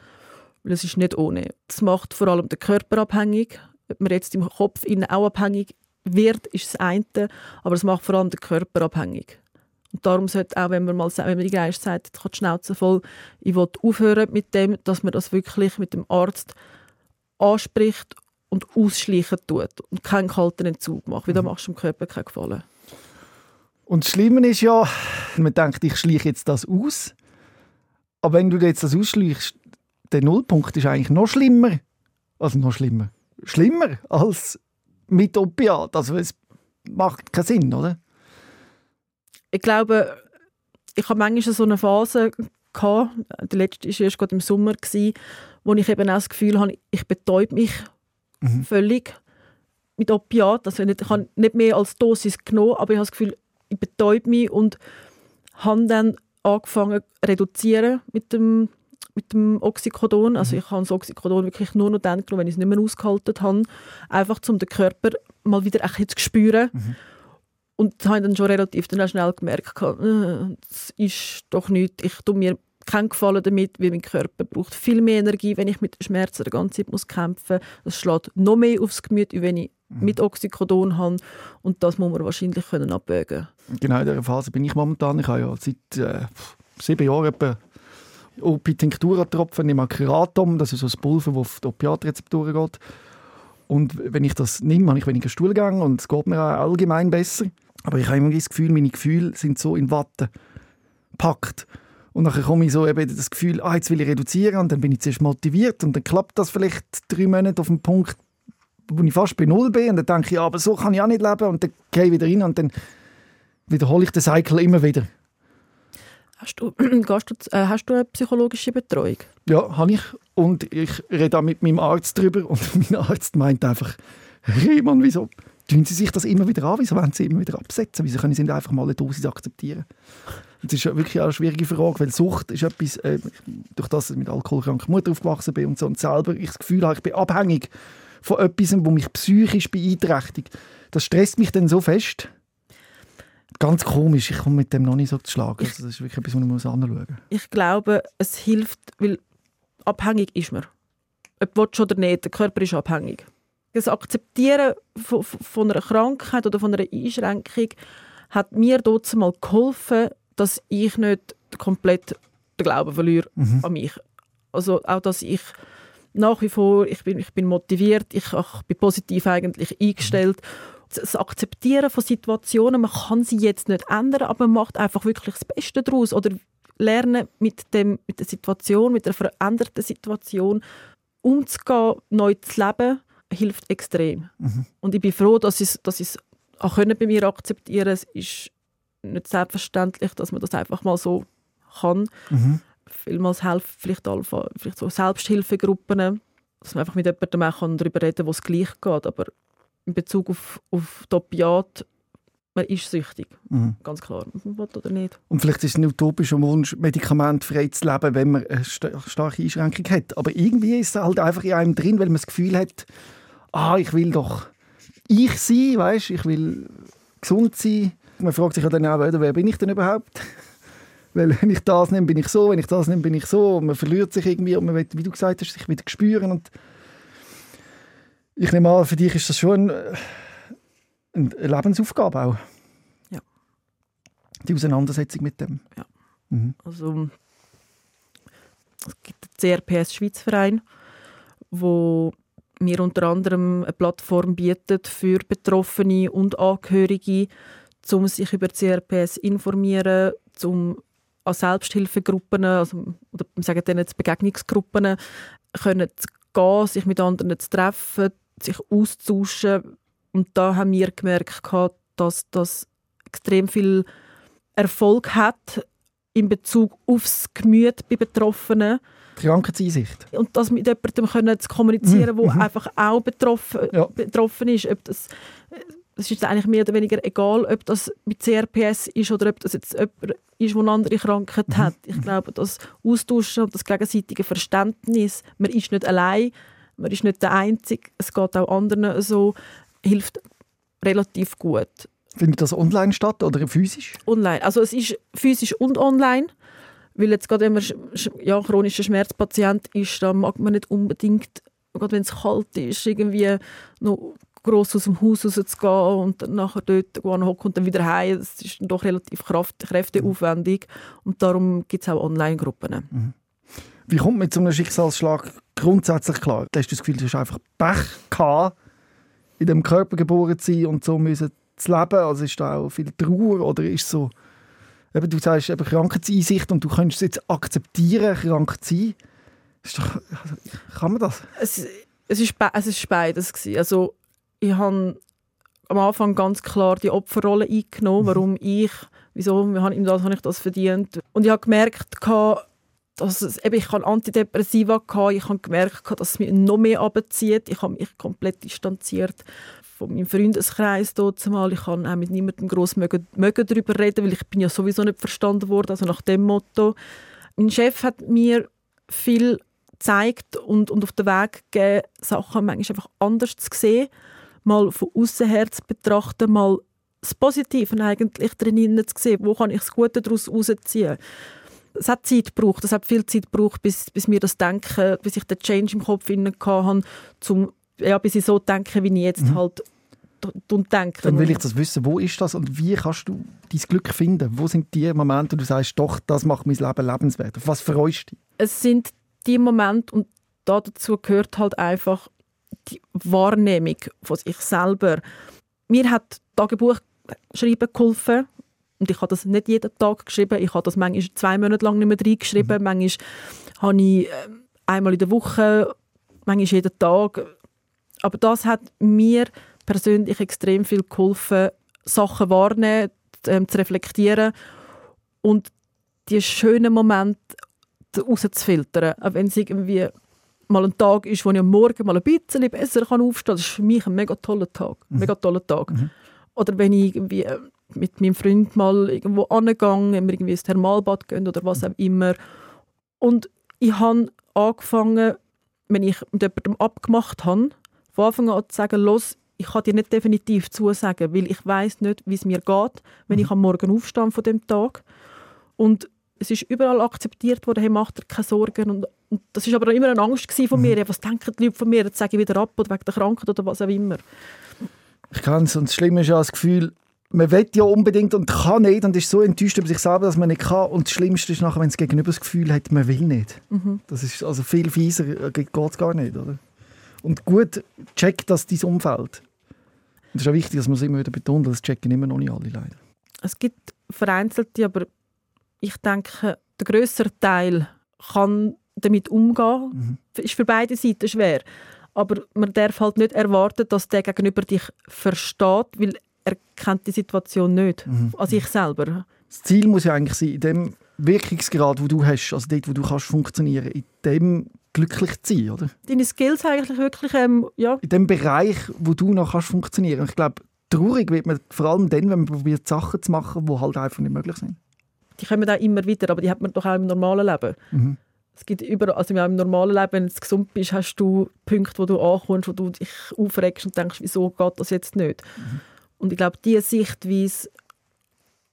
Weil es ist nicht ohne. Das macht vor allem den Körper abhängig. Ob man jetzt im Kopf auch abhängig wird, ist das eine. Aber es macht vor allem den Körper abhängig. Und darum sollte auch, wenn man mal wenn man die Geist sagt, jetzt hat die Schnauze voll, ich will aufhören mit dem, dass man das wirklich mit dem Arzt anspricht und ausschleichen tut und keinen kalten Entzug macht, weil mhm. da machst du dem Körper keinen Gefallen. Und das Schlimme ist ja, man denkt, ich schleiche jetzt das aus, aber wenn du jetzt das ausschleichst, der Nullpunkt ist eigentlich noch schlimmer. Also noch schlimmer. Schlimmer als mit Opiat. Also es macht keinen Sinn, oder? Ich glaube, ich habe manchmal so eine Phase gehabt, die letzte war erst gerade im Sommer, gewesen, wo ich eben auch das Gefühl habe, ich betäube mich mhm. völlig mit Opiat. Also ich habe nicht mehr als Dosis genommen, aber ich habe das Gefühl, ich betäube mich und habe dann angefangen zu reduzieren mit dem, mit dem Oxycodon. Also mhm. ich habe das Oxycodon wirklich nur noch dann genommen, wenn ich es nicht mehr ausgehalten habe. Einfach, um den Körper mal wieder ein zu spüren. Mhm. Und habe dann schon relativ dann schnell gemerkt, äh, das ist doch nichts. Ich tue mir keinen Gefallen damit, weil mein Körper braucht viel mehr Energie, wenn ich mit Schmerzen die ganze Zeit muss kämpfen muss. Das schlägt noch mehr aufs Gemüt, als wenn ich mhm. mit Oxycodon habe. Und das muss man wahrscheinlich können abwägen Genau in dieser Phase bin ich momentan. Ich habe ja seit äh, sieben Jahren etwa Opi-Tinctura-Tropfen, nehme Keratom, das ist so ein Pulver, das auf die Opiatrezeptoren geht. Und wenn ich das nehme, habe ich weniger Stuhlgang und es geht mir auch allgemein besser. Aber ich habe immer das Gefühl, meine Gefühle sind so in Watte gepackt. Und dann komme ich so eben das Gefühl, ah, jetzt will ich reduzieren und dann bin ich zuerst motiviert und dann klappt das vielleicht drei Monate auf dem Punkt, wo ich fast bei Null bin und dann denke ich, ja, aber so kann ich auch nicht leben und dann gehe ich wieder rein und dann wiederhole ich den Cycle immer wieder. Hast du, gehst du, äh, hast du eine psychologische Betreuung? Ja, habe ich. Und ich rede auch mit meinem Arzt darüber und mein Arzt meint einfach, hey Mann, wieso tun Sie sich das immer wieder an? Wieso wollen Sie immer wieder absetzen? Wieso können Sie nicht einfach mal eine Dosis akzeptieren? Das ist wirklich eine schwierige Frage, weil Sucht ist etwas, äh, durch das ich mit alkoholkranker Mutter aufgewachsen bin und so und selber ich das Gefühl habe, ich bin abhängig von etwas, wo mich psychisch beeinträchtigt. Das stresst mich dann so fest. Ganz komisch, ich komme mit dem noch nicht so zu schlagen. Also das ist wirklich etwas, was ich muss anschauen muss. Ich glaube, es hilft, weil abhängig ist man. Ob du oder nicht, der Körper ist abhängig. Das Akzeptieren von, von einer Krankheit oder von einer Einschränkung hat mir dort mal geholfen, dass ich nicht komplett den Glauben verliere mhm. an mich. Also auch, dass ich nach wie vor, ich bin, ich bin motiviert, ich, ich bin positiv eigentlich eingestellt. Das Akzeptieren von Situationen, man kann sie jetzt nicht ändern, aber man macht einfach wirklich das Beste daraus oder lernen mit, dem, mit der Situation, mit der veränderten Situation umzugehen, neu zu leben, hilft extrem. Mhm. Und ich bin froh, dass ich es dass auch können bei mir akzeptieren Es ist nicht selbstverständlich, dass man das einfach mal so kann. Mhm. Vielmals helfen vielleicht, Alpha, vielleicht so Selbsthilfegruppen, dass man einfach mit jemandem auch darüber reden kann, wo es gleich geht. Aber in Bezug auf, auf die Opiat, man ist süchtig, mhm. ganz klar, oder nicht. Und vielleicht ist es ein utopischer Wunsch, medikamentfrei zu leben, wenn man eine starke Einschränkung hat. Aber irgendwie ist es halt einfach in einem drin, weil man das Gefühl hat, ah, ich will doch ich sein, weißt? ich will gesund sein man fragt sich ja dann auch, wer bin ich denn überhaupt? Weil wenn ich das nehme, bin ich so, wenn ich das nehme, bin ich so. Und man verliert sich irgendwie und man will, wie du gesagt hast, sich wieder spüren. Und ich nehme an, für dich ist das schon eine, eine Lebensaufgabe auch. Die Auseinandersetzung mit dem. Ja. Mhm. Also es gibt den CRPS Schweizverein, wo mir unter anderem eine Plattform bietet für Betroffene und Angehörige, um sich über CRPS informieren, um an Selbsthilfegruppen, also, oder wir sagen dann jetzt Begegnungsgruppen, können zu gehen, sich mit anderen zu treffen, sich auszutauschen. Und da haben wir gemerkt, dass das extrem viel Erfolg hat in Bezug aufs Gemüt bei Betroffenen. Krankheitseinsicht. Und das mit jemandem können zu kommunizieren, der Mhm. einfach auch betroffen, Ja. betroffen ist. Ob das, es ist eigentlich mehr oder weniger egal, ob das mit CRPS ist oder ob das jetzt jemand ist, der eine andere Krankheit Mhm. hat. Ich glaube, das Austauschen und das gegenseitige Verständnis, man ist nicht allein, man ist nicht der Einzige, es geht auch anderen so, hilft relativ gut. Findet das online statt oder physisch? Online. Also es ist physisch und online. Weil jetzt gerade, wenn man ja, chronischer Schmerzpatient ist, dann mag man nicht unbedingt, gerade wenn es kalt ist, irgendwie noch gross aus dem Haus rauszugehen und dann nachher dort hocken und dann wieder heim. Das ist doch relativ kraft, kräfteaufwendig. Und darum gibt es auch Online-Gruppen. Wie kommt man mit so einem Schicksalsschlag grundsätzlich klar? Hast du das Gefühl, du hast einfach Pech gehabt, in dem Körper geboren zu sein und so müssen zu leben? Also ist da auch viel Trauer oder ist so, eben, du sagst eben Krankheitseinsicht und du könntest es jetzt akzeptieren, krank zu sein. Ist doch, also, kann man das? Es, es, ist, es ist beides. Gewesen. Also, ich habe am Anfang ganz klar die Opferrolle eingenommen, warum ich, wieso wie habe ich das, habe ich das verdient. Und ich habe gemerkt, dass es, eben, ich hatte Antidepressiva, ich habe gemerkt, dass es mich noch mehr abzieht. Ich habe mich komplett distanziert von meinem Freundeskreis dort mal. Ich kann auch mit niemandem gross mögen, mögen darüber reden, weil ich bin ja sowieso nicht verstanden worden, also nach dem Motto. Mein Chef hat mir viel gezeigt und, und auf den Weg gegeben, Sachen manchmal einfach anders zu sehen, mal von außen her zu betrachten, mal das Positive eigentlich drin zu sehen, wo kann ich das Gute daraus herausziehen. Es hat Zeit gebraucht, es hat viel Zeit gebraucht, bis, bis mir das Denken, bis ich den Change im Kopf hatte, zum, ja, bis ich so denke, wie ich jetzt halt d- d- denke. Dann will ich das wissen. Wo ist das und wie kannst du dein Glück finden? Wo sind die Momente, wo du sagst, doch, das macht mein Leben lebenswert? Auf was freust du dich? es sind die Momente und da dazu gehört halt einfach die Wahrnehmung von sich selber. Mir hat Tagebuch schreiben geholfen und ich habe das nicht jeden Tag geschrieben. Ich habe das manchmal zwei Monate lang nicht mehr reingeschrieben. Manchmal habe ich ähm, einmal in der Woche, manchmal jeden Tag. Aber das hat mir persönlich extrem viel geholfen, Sachen wahrnehmen, ähm, zu reflektieren und die schönen Momente rauszufiltern. Auch wenn es irgendwie mal ein Tag ist, wo ich am Morgen mal ein bisschen besser kann aufstehen kann. Das ist für mich ein mega toller Tag. Mega toller Tag. Oder wenn ich irgendwie äh, mit meinem Freund mal irgendwo angegangen, wir irgendwie ins Thermalbad gehen oder was auch immer. Und ich habe angefangen, wenn ich mit jemandem abgemacht habe, von Anfang an zu sagen, los, ich kann dir nicht definitiv zusagen, weil ich weiß nicht, wie es mir geht, wenn ich am Morgen aufstehe von dem Tag. Und es ist überall akzeptiert worden, hey, mach dir keine Sorgen. Und, und das war aber immer eine Angst von mir. Ja, was denken die Leute von mir? Jetzt sage ich wieder ab oder wegen der Krankheit oder was auch immer. Ich kann es. Und das Schlimme ist ja das Gefühl, man will ja unbedingt und kann nicht und ist so enttäuscht über sich selber, dass man nicht kann. Und das Schlimmste ist nachher, wenn das Gegenüber das Gefühl hat, man will nicht. Das ist also viel fieser, geht es gar nicht, oder? Und gut, check das dein Umfeld. Und es ist auch wichtig, dass man es immer wieder betont, das checken immer noch nicht alle leider. Es gibt vereinzelte, aber ich denke, der größere Teil kann damit umgehen. Ist für beide Seiten schwer. Aber man darf halt nicht erwarten, dass der Gegenüber dich versteht, weil er kennt die Situation nicht. Als ich selber. Das Ziel muss ja eigentlich sein, in dem Wirkungsgrad, wo du hast, also dort, wo du kannst funktionieren, in dem glücklich zu sein, oder? Deine Skills eigentlich wirklich, ähm, ja, In dem Bereich, wo du noch kannst funktionieren. Und ich glaube, traurig wird man vor allem dann, wenn man probiert, Sachen zu machen, die halt einfach nicht möglich sind. die kommen auch immer wieder, aber die hat man doch auch im normalen Leben. Mhm. Es gibt überall, also im normalen Leben, wenn du gesund bist, hast du Punkte, wo du ankommst, wo du dich aufregst und denkst, wieso geht das jetzt nicht? Und ich glaube, diese Sichtweise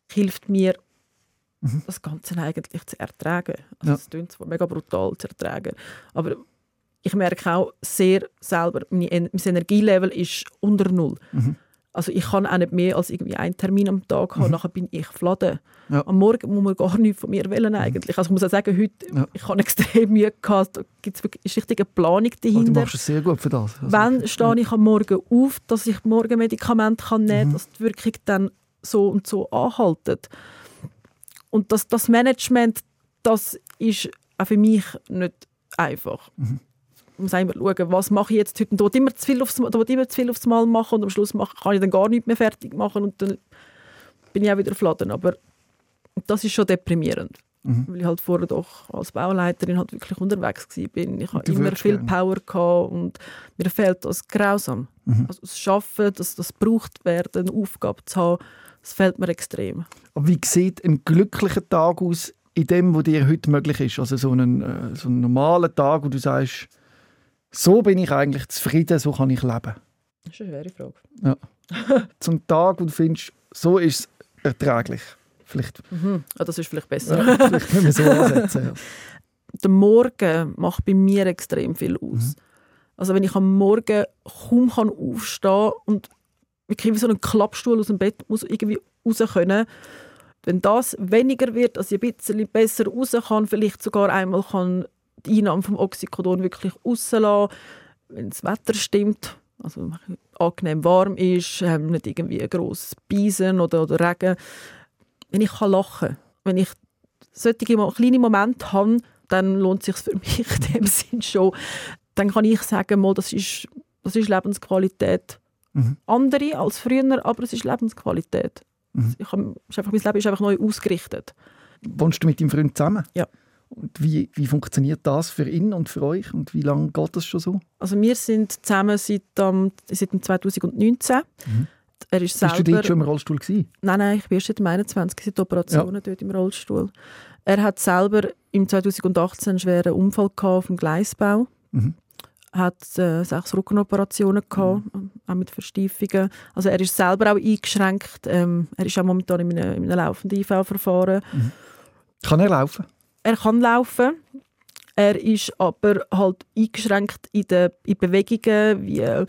hilft mir, das Ganze eigentlich zu ertragen. Also Ja. Es klingt zwar mega brutal zu ertragen, aber ich merke auch sehr selber, mein Energielevel ist unter Null. Also ich kann auch nicht mehr als irgendwie einen Termin am Tag haben, nachher bin ich fladen. Ja. Am Morgen muss man gar nichts von mir wollen eigentlich. Also ich muss auch sagen, heute, Ja. ich habe extrem Mühe gehabt, da gibt's wirklich, ist richtig eine Planung Aber du dahinter. machst es sehr gut für das. Also, Wann stehe ich am Morgen auf, dass ich morgen Medikamente kann nehmen Mhm. kann, dass die Wirkung dann so und so anhaltet. Und das, das Management, das ist auch für mich nicht einfach. Mhm. muss immer schauen, was mache ich jetzt heute. Da immer zu viel aufs, da will immer zu viel aufs Mal machen und am Schluss mache, kann ich dann gar nichts mehr fertig machen und dann bin ich auch wieder fladen. Aber das ist schon deprimierend. Mhm. Weil ich halt vorher doch als Bauleiterin halt wirklich unterwegs war. Ich hatte immer viel gerne. Power gehabt und mir fehlt das grausam. Mhm. Also das Schaffen, das, das gebraucht werden, eine Aufgabe zu haben, das fehlt mir extrem. Aber wie sieht ein glücklicher Tag aus in dem, was dir heute möglich ist? Also so einen, äh, so einen normalen Tag, wo du sagst, so bin ich eigentlich zufrieden, so kann ich leben. Das ist eine schwere Frage. Ja. Zum Tag, wo du findest, so ist es erträglich. Vielleicht. Mhm. Ja, das ist vielleicht besser. Ja, vielleicht können wir so ansetzen. Ja. Der Morgen macht bei mir extrem viel aus. Mhm. Also wenn ich am Morgen kaum kann aufstehen und wirklich wie so einen Klappstuhl aus dem Bett muss irgendwie raus können, wenn das weniger wird, dass ich ein bisschen besser raus kann, vielleicht sogar einmal kann die Einnahme vom Oxycodon wirklich rauslassen, wenn das Wetter stimmt, also angenehm warm ist, nicht irgendwie ein grosses Beisen oder, oder Regen, wenn ich lachen kann, wenn ich solche kleine Momente habe, dann lohnt es sich für mich in dem Sinn schon. Dann kann ich sagen, mal, das ist, das ist Lebensqualität. Mhm. Andere als früher, aber es ist Lebensqualität. Mhm. Ich hab, ist einfach, mein Leben ist einfach neu ausgerichtet. Wohnst du mit deinem Freund zusammen? Ja. Und wie, wie funktioniert das für ihn und für euch? Und wie lange geht das schon so? Also wir sind zusammen seit, um, seit 2019. Mhm. Er ist selber, Bist du dort schon im Rollstuhl gewesen? Nein, nein, ich bin erst seit 21, seit Operationen ja. dort im Rollstuhl. Er hat selber im 2018 einen schweren Unfall auf dem Gleisbau. Mhm hat äh, sechs Rückenoperationen gehabt, mhm. auch mit Verstiefungen. Also er ist selber auch eingeschränkt. Ähm, er ist auch momentan in einem, in einem laufenden IV-Verfahren. Mhm. Kann er laufen? Er kann laufen. Er ist aber halt eingeschränkt in den in Bewegungen, wie äh,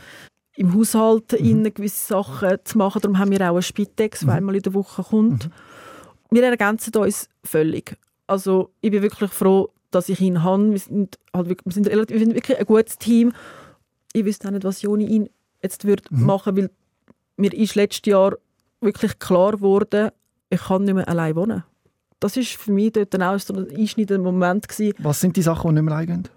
im Haushalt mhm. gewisse Sachen zu machen. Darum haben wir auch eine Spitex, mhm. einmal in der Woche kommt. Mhm. Wir ergänzen uns völlig. Also ich bin wirklich froh, dass ich ihn habe. Wir sind, halt wirklich, wir sind, relativ, wir sind wirklich ein gutes Team. Ich wüsste auch nicht, was Joni ihn jetzt würde mhm. machen würde, weil mir ist letztes Jahr wirklich klar geworden, ich kann nicht mehr allein wohnen. Das war für mich dort auch so ein einschneidender Moment. Gewesen. Was sind die Sachen, die nicht mehr allein gehen?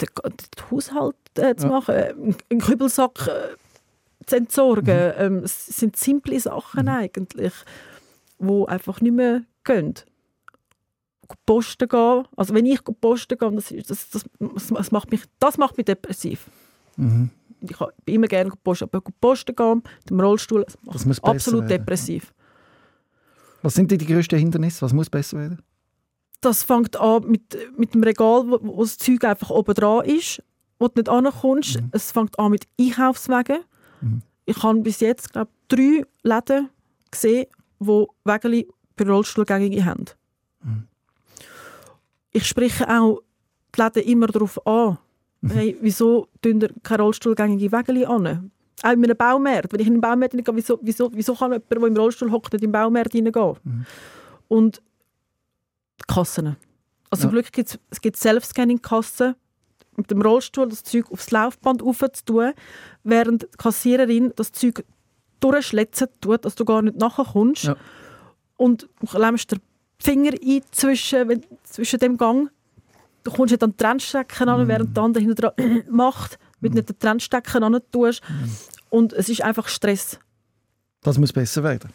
Den, den Haushalt äh, zu ja. machen, äh, einen Kübelsack äh, zu entsorgen. Mhm. Ähm, es sind simple Sachen mhm. eigentlich, die einfach nicht mehr gehen posten gehen. Also wenn ich posten gehe, das, das, das, das, macht, mich, das macht mich depressiv. Mhm. Ich bin immer gerne posten, aber posten gehen, mit dem Rollstuhl, das macht das mich absolut werden. depressiv. Was sind die, die grössten Hindernisse? Was muss besser werden? Das fängt an mit, mit dem Regal, wo, wo das Zeug einfach oben dran ist, wo du nicht ankommst. Mhm. Es fängt an mit Einkaufswegen. Mhm. Ich habe bis jetzt, glaube drei Läden gesehen, die Wege für Rollstuhlgängige haben. Mhm ich spreche auch die Läden immer darauf an. Mhm. Hey, wieso tun ihr keine rollstuhlgängige Wege an? Auch in einem Baumarkt. Wenn ich in einen Baumarkt gehe, wieso, wieso, wieso kann jemand, der im Rollstuhl hockt, nicht in den Baumarkt reingehen? Mhm. Und die Kassen. Also ja. zum Glück gibt's, es gibt Self-Scanning-Kassen, mit dem Rollstuhl das Zeug aufs Laufband aufzutun, während die Kassiererin das Zeug durchschletzen tut, dass du gar nicht nachher kommst. Ja. Und du lämmst den Finger ein zwischen, zwischen dem Gang. Du kommst nicht an die Trennstecken an, mm. während der andere hinten dran macht, mit nicht den Trennstecken an tust. Mm. Und es ist einfach Stress. Das muss besser werden.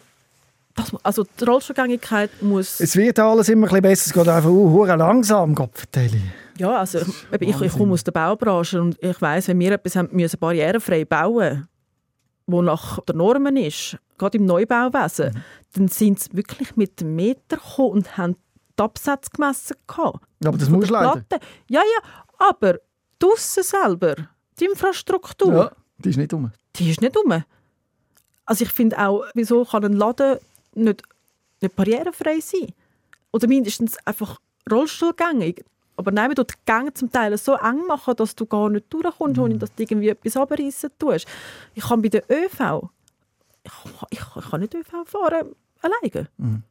Das, also die Rollstuhlgängigkeit muss... Es wird alles immer ein besser, es geht einfach uh, langsam, Gott Ja, also ich, ich, ich, komme aus der Baubranche und ich weiss, wenn wir etwas haben, müssen barrierefrei bauen wo nach der Normen ist, gerade im Neubauwesen, mhm. dann sind sie wirklich mit dem Meter gekommen und haben die Absätze gemessen. Gehabt. Aber das muss leider. Ja, ja, aber draussen selber, die Infrastruktur. Ja, die ist nicht um. Die ist nicht um. Also ich finde auch, wieso kann ein Laden nicht, nicht barrierefrei sein? Oder mindestens einfach rollstuhlgängig. Aber nein, du die Gänge zum Teil so eng machen, dass du gar nicht durchkommst, mhm. ohne dass du irgendwie etwas abreißen tust. Ich kann bei der ÖV, ich, ich, ich kann nicht ÖV fahren alleine. Mhm.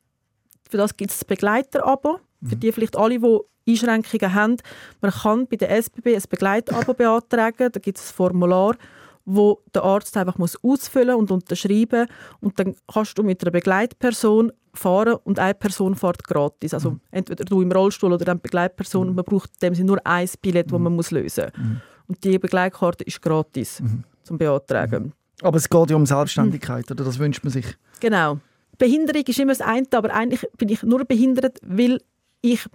Für das gibt es ein Begleiterabo. Mhm. Für die vielleicht alle, die Einschränkungen haben. Man kann bei der SBB ein Begleitabo beantragen. Da gibt es ein Formular, wo der Arzt einfach muss ausfüllen und unterschreiben und dann kannst du mit einer Begleitperson fahren und eine Person fährt gratis. Also Mhm. entweder du im Rollstuhl oder eine Begleitperson. Und man braucht in dem Sinne nur ein Billett, das man muss lösen muss. Mhm. Und die Begleitkarte ist gratis zum Beantragen. Aber es geht ja um Selbstständigkeit, oder? Das wünscht man sich. Genau. Behinderung ist immer das eine, aber eigentlich bin ich nur behindert, weil ich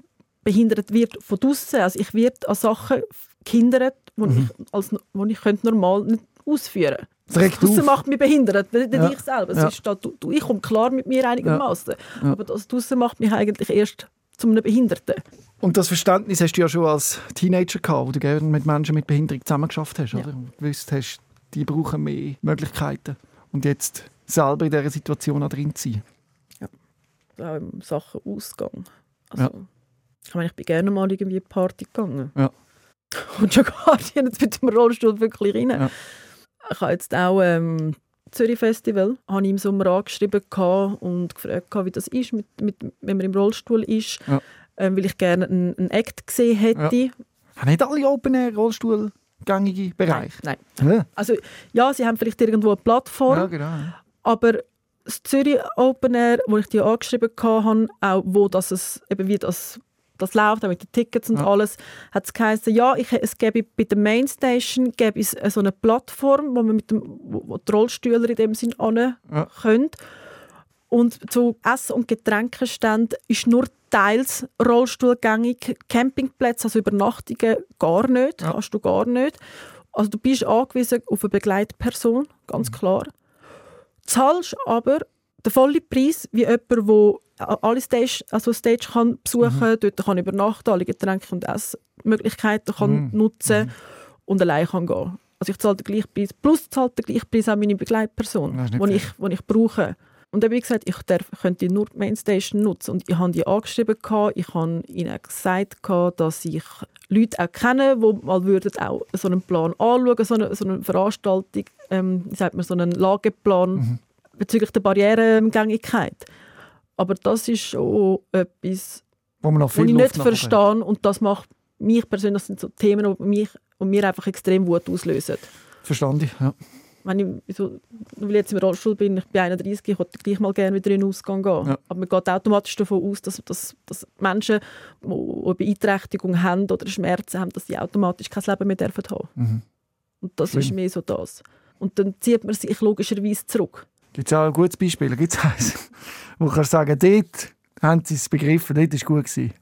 behindert wird von draussen. Also ich werde an Sachen gehindert, die Mhm. ich, als, wo ich könnte normal nicht ausführen. Das macht mich behindert, nicht Ja. ich selber. Es Ja. ist da, du, du, ich komme klar mit mir einigermaßen, aber das draussen macht mich eigentlich erst zu einem Behinderten. Und das Verständnis hast du ja schon als Teenager gehabt, wo du gerne mit Menschen mit Behinderung zusammengeschafft hast, oder? Und gewusst hast, die brauchen mehr Möglichkeiten. Und jetzt selber in dieser Situation auch drin zu sein. Auch in Sachen Ausgang. Ja. Also, Ich meine, ich bin gerne mal irgendwie Party gegangen. Ja. Und schon gar nicht jetzt mit dem Rollstuhl wirklich rein. Ja. Ich habe jetzt auch ähm, Zürich Festival habe ich im Sommer angeschrieben und gefragt, wie das ist, mit, mit, wenn man im Rollstuhl ist, Ja. ähm, weil ich gerne einen, einen Act gesehen hätte. Haben nicht alle Open-Air-Rollstuhlgängige Bereiche? Nein. Ja, Also ja, sie haben vielleicht irgendwo eine Plattform, ja genau. aber das Zürich Open Air, wo ich die angeschrieben habe, auch wo das es, eben wie das, das läuft, auch mit den Tickets und Ja. alles, hat es geheißen, ja, ich, es gäbe bei der Mainstation gäbe es so eine Plattform, wo man mit dem, wo, die Rollstühler in dem Sinn an Ja. können. Und zu Essen- und Getränkeständen ist nur teils Rollstuhlgängig. Campingplätze, also Übernachtungen, gar nicht. Ja. Kannst du gar nicht. Also du bist angewiesen auf eine Begleitperson, ganz Mhm. klar. Zahlst aber den vollen Preis wie jemand, der alle Stage, also Stage kann besuchen Mhm. dort kann übernachten, alle Getränke und Essmöglichkeiten kann Mhm. nutzen und allein kann gehen. Also ich zahle den gleichen Preis, plus zahlt den gleichen Preis auch meine Begleitperson, die ich, ich brauche. Und dann wie gesagt, ich darf, könnte nur die Mainstation nutzen. Und ich habe die angeschrieben, gehabt, ich habe ihnen gesagt, gehabt, dass ich Leute auch kenne, die mal würden auch so einen Plan anschauen, so eine, so eine Veranstaltung, ähm, sagt man, so einen Lageplan Mhm. Bezüglich der Barrierengängigkeit. Aber das ist schon etwas, Wo man noch was viel ich Luft nicht verstehe. Und das macht mich persönlich, das sind so Themen, die mich und mir einfach extrem Wut auslösen. Verstanden, ja. Wenn ich, so, weil ich jetzt im Rollstuhl bin, ich bin 31, ich wollte gleich mal gerne wieder in den Ausgang gehen. Ja. Aber man geht automatisch davon aus, dass, dass, dass Menschen, die eine Beeinträchtigung haben oder Schmerzen haben, dass sie automatisch kein Leben mehr dürfen haben. Mhm. Und das ist Schlimm. mehr so das. Und dann zieht man sich logischerweise zurück. Gibt es auch ein gutes Beispiel? Gibt es eins, wo du kannst sagen, dort haben sie es begriffen, dort war es gut. Gewesen.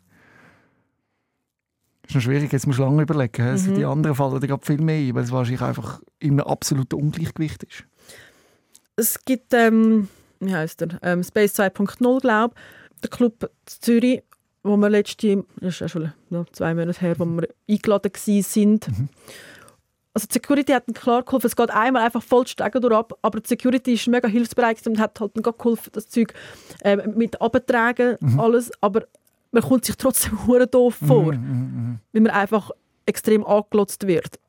Das ist noch schwierig, jetzt musst du lange überlegen. Mhm. Mhm. Die anderen fallen dir gerade viel mehr ein, weil es wahrscheinlich einfach in einem absoluten Ungleichgewicht ist. Es gibt, ähm, wie heißt der, ähm, Space 2.0, glaube ich, der Club Zürich, wo wir letzte, das ist ja schon zwei Monate her, wo wir eingeladen waren. sind. Also die Security hat klar geholfen, es geht einmal einfach voll Stegen durch ab, aber die Security ist mega hilfsbereit und hat halt dann geholfen, das Zeug äh, mit abtragen, alles, aber man kommt sich trotzdem hure doof vor, Mhm, mhm. weil man einfach extrem angelotzt wird.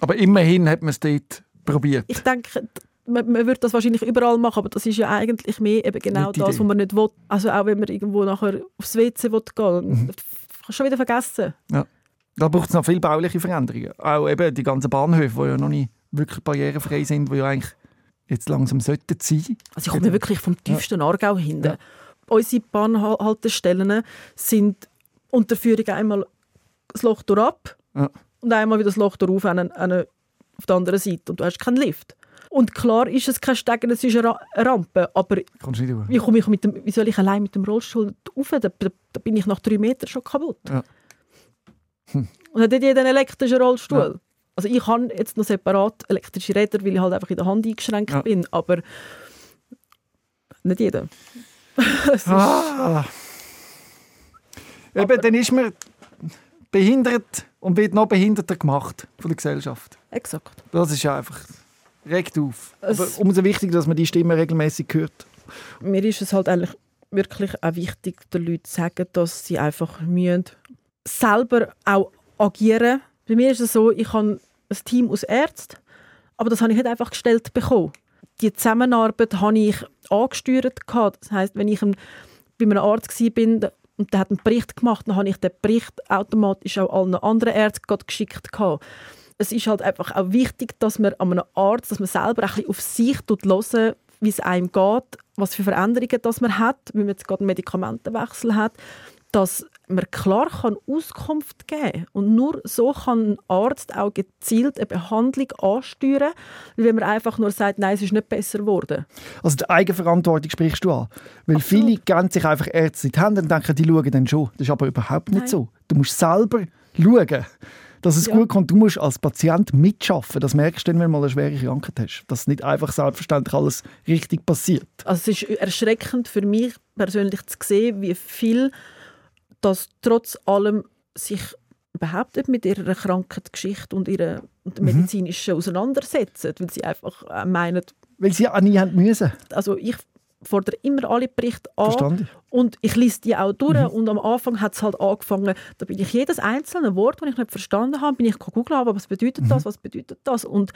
Aber immerhin hat man es dort probiert. ich denke, man, man würde das wahrscheinlich überall machen, aber das ist ja eigentlich mehr eben genau die das, was man nicht will. Also auch wenn man irgendwo nachher aufs WC will gehen Mhm. will, kannst du schon wieder vergessen. Da braucht es noch viele bauliche Veränderungen. Auch eben die ganzen Bahnhöfe, die ja noch nicht wirklich barrierefrei sind, die ja eigentlich jetzt langsam sollten sein. Also ich komme wirklich vom tiefsten Aargau hinten. Ja. Unsere Bahnhaltestellen sind unter Führung einmal das Loch durch ab Ja. und einmal wieder das Loch durch auf, eine, eine, auf der anderen Seite und du hast keinen Lift. Und klar ist es kein Stegen, es ist eine Ra- eine Rampe, aber Kommst nicht durch. wie, komme ich mit dem, wie soll ich allein mit dem Rollstuhl rauf? Da, da, da bin ich nach drei Metern schon kaputt. Ja. Hm. Und hat nicht jeder einen elektrischen Rollstuhl. Ja. Also ich habe jetzt noch separat elektrische Räder, weil ich halt einfach in der Hand eingeschränkt Ja. bin, aber nicht jeder. Ah. Eben, dann ist man behindert und wird noch behinderter gemacht von der Gesellschaft. Exakt. Das ist ja einfach regt auf. Es- Aber umso wichtiger, dass man die Stimme regelmäßig hört. Mir ist es halt eigentlich wirklich auch wichtig, den Leuten zu sagen, dass sie einfach müssen selber auch agieren. Bei mir ist es so, ich habe ein Team aus Ärzten, aber das habe ich nicht einfach gestellt bekommen. Die Zusammenarbeit habe ich angesteuert. Das heißt, wenn ich bei einem Arzt war und der hat einen Bericht gemacht, dann habe ich den Bericht automatisch auch allen anderen Ärzten geschickt. Es ist halt einfach auch wichtig, dass man an einem Arzt, dass man selber ein bisschen auf sich hören, wie es einem geht, was für Veränderungen das man hat, wie man jetzt gerade einen Medikamentenwechsel hat, dass man klar kann Auskunft geben kann. Und nur so kann ein Arzt auch gezielt eine Behandlung ansteuern, wenn man einfach nur sagt, nein, es ist nicht besser geworden. Also die Eigenverantwortung sprichst du an. Weil Absolut. viele geben sich einfach Ärzte in die Hände und denken, die schauen dann schon. Das ist aber überhaupt nicht nein. so. Du musst selber schauen, dass es ja. gut kommt. Du musst als Patient mitschaffen. Das merkst du dann, wenn du mal eine schwere Krankheit hast. Dass nicht einfach selbstverständlich alles richtig passiert. Also es ist erschreckend für mich persönlich zu sehen, wie viel dass trotz allem sich überhaupt mit ihrer Krankheitsgeschichte und ihrer und mhm. medizinischen auseinandersetzen, weil sie einfach äh, meinen... Weil sie auch nie haben müssen. Also ich fordere immer alle Berichte an Verstanden. und ich lese die auch durch mhm. und am Anfang hat es halt angefangen, da bin ich jedes einzelne Wort, das ich nicht verstanden habe, bin ich googeln, aber was bedeutet das, mhm. was bedeutet das und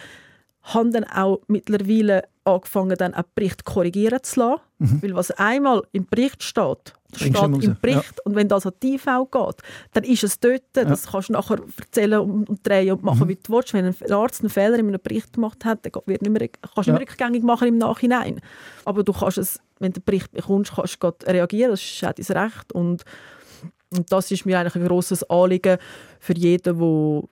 habe dann auch mittlerweile angefangen, dann auch Bericht korrigieren zu lassen. Mhm. Weil was einmal im Bericht steht, steht im Bericht. Ja. Und wenn das an die IV geht, dann ist es dort. Ja. Das kannst du nachher erzählen und, und drehen und machen, mhm. wie du willst. Wenn ein Arzt einen Fehler in einem Bericht gemacht hat, dann wird nicht mehr, kannst du ja. nicht mehr rückgängig machen im Nachhinein. Aber du kannst es, wenn du den Bericht bekommst, kannst du reagieren. Das ist auch dein Recht. Und, und das ist mir eigentlich ein grosses Anliegen für jeden, der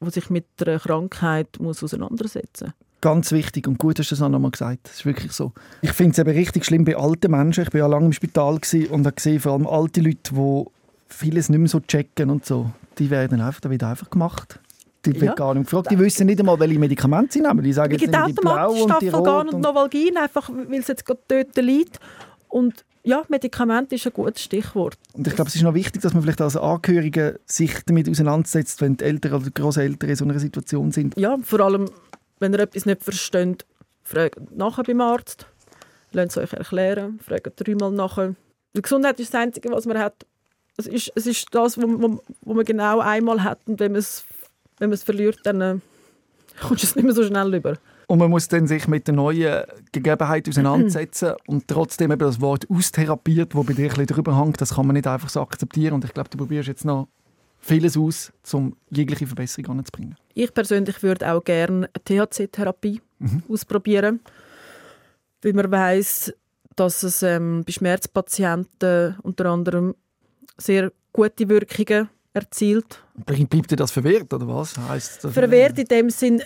der sich mit einer Krankheit muss auseinandersetzen muss. Ganz wichtig und gut hast du das auch nochmal gesagt. Das ist wirklich so. Ich finde es eben richtig schlimm bei alten Menschen. Ich war ja lange im Spital und habe gesehen, vor allem alte Leute, die vieles nicht mehr so checken und so, die werden einfach, da wird einfach gemacht. Die ja. gar nicht gefragt. Die wissen nicht einmal, welche Medikamente sie nehmen. Die sagen jetzt die Blau und die Rot. und, und Novalgin, einfach weil es jetzt gerade dort liegt. Und ja, Medikament ist ein gutes Stichwort. Und ich glaube, es ist noch wichtig, dass man vielleicht als Angehörige sich damit auseinandersetzt, wenn die Eltern oder die Großeltern in so einer Situation sind. Ja, vor allem, wenn ihr etwas nicht versteht, fragt nachher beim Arzt. Lasst es euch erklären, fragt dreimal nachher. Die Gesundheit ist das Einzige, was man hat. Es ist, es ist das, was man genau einmal hat. Und wenn man es, wenn man es verliert, dann äh, kommst du es nicht mehr so schnell über. Und man muss dann sich mit den neuen Gegebenheiten auseinandersetzen und trotzdem eben das Wort austherapiert, wo bei dir ein bisschen drüber hängt, das kann man nicht einfach so akzeptieren. Und ich glaube, du probierst jetzt noch vieles aus, um jegliche Verbesserung anzubringen. Ich persönlich würde auch gerne eine THC-Therapie mhm. ausprobieren, weil man weiß, dass es ähm, bei Schmerzpatienten unter anderem sehr gute Wirkungen erzielt. Bleibt dir das verwehrt oder was? Heißt das verwehrt in dem Sinn,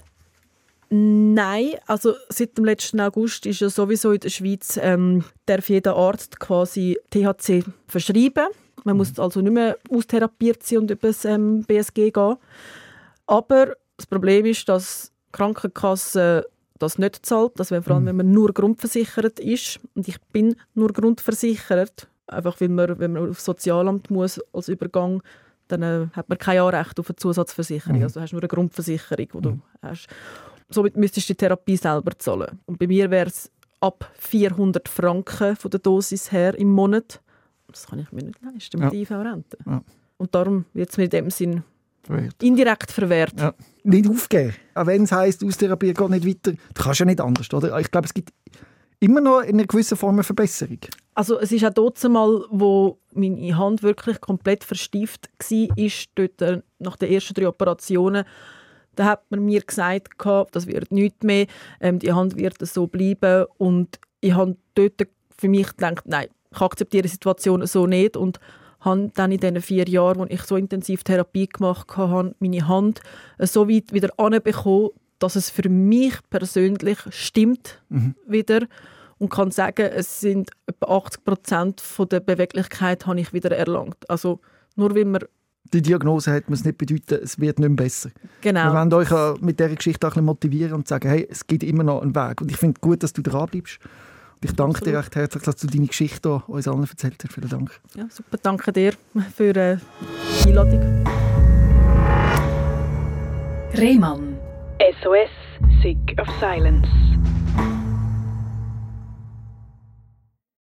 Nein, also seit dem letzten August ist ja sowieso in der Schweiz ähm, darf jeder Arzt quasi THC verschreiben. Man muss mhm. also nicht mehr austherapiert sein und über das ähm, BSG gehen. Aber das Problem ist, dass die Krankenkasse das nicht zahlt, das wäre vor allem, mhm. wenn man nur grundversichert ist. Und ich bin nur grundversichert, einfach weil man, wenn man aufs Sozialamt muss als Übergang, dann äh, hat man kein Anrecht auf eine Zusatzversicherung. Mhm. Also hast nur eine Grundversicherung, die mhm. du hast somit müsstest du die Therapie selber zahlen. Und bei mir wäre es ab 400 Franken von der Dosis her im Monat. Das kann ich mir nicht leisten mit ja. IV-Rente. Ja. Und darum wird es mir in dem Sinn verwehrt. indirekt verwehrt. Ja. Nicht aufgeben. Auch wenn es heisst, Austherapie geht nicht weiter. Du kannst ja nicht anders, oder? Ich glaube, es gibt immer noch in einer gewissen Form eine Verbesserung. Also es ist auch dort mal, wo meine Hand wirklich komplett verstieft war, ist dort äh, nach den ersten drei Operationen da hat man mir gesagt, das wird nicht mehr, ähm, die Hand wird so bleiben. Und ich habe dort für mich gedacht, nein, ich akzeptiere die Situation so nicht und habe dann in diesen vier Jahren, wo ich so intensiv Therapie gemacht habe, meine Hand so weit wieder anbekommen, dass es für mich persönlich stimmt mhm. wieder und kann sagen, es sind etwa 80 Prozent der Beweglichkeit habe ich wieder erlangt. Also nur weil man die Diagnose hat, muss nicht bedeuten, es wird nicht mehr besser. Genau. Wir wollen euch mit dieser Geschichte auch ein bisschen motivieren und sagen, hey, es gibt immer noch einen Weg. Und ich finde gut, dass du dran bleibst. Und ich danke Absolut. dir recht herzlich, dass du deine Geschichte uns allen erzählt hast. Vielen Dank. Ja, super. Danke dir für äh, die Einladung. Rehmann. SOS, Sick of Silence.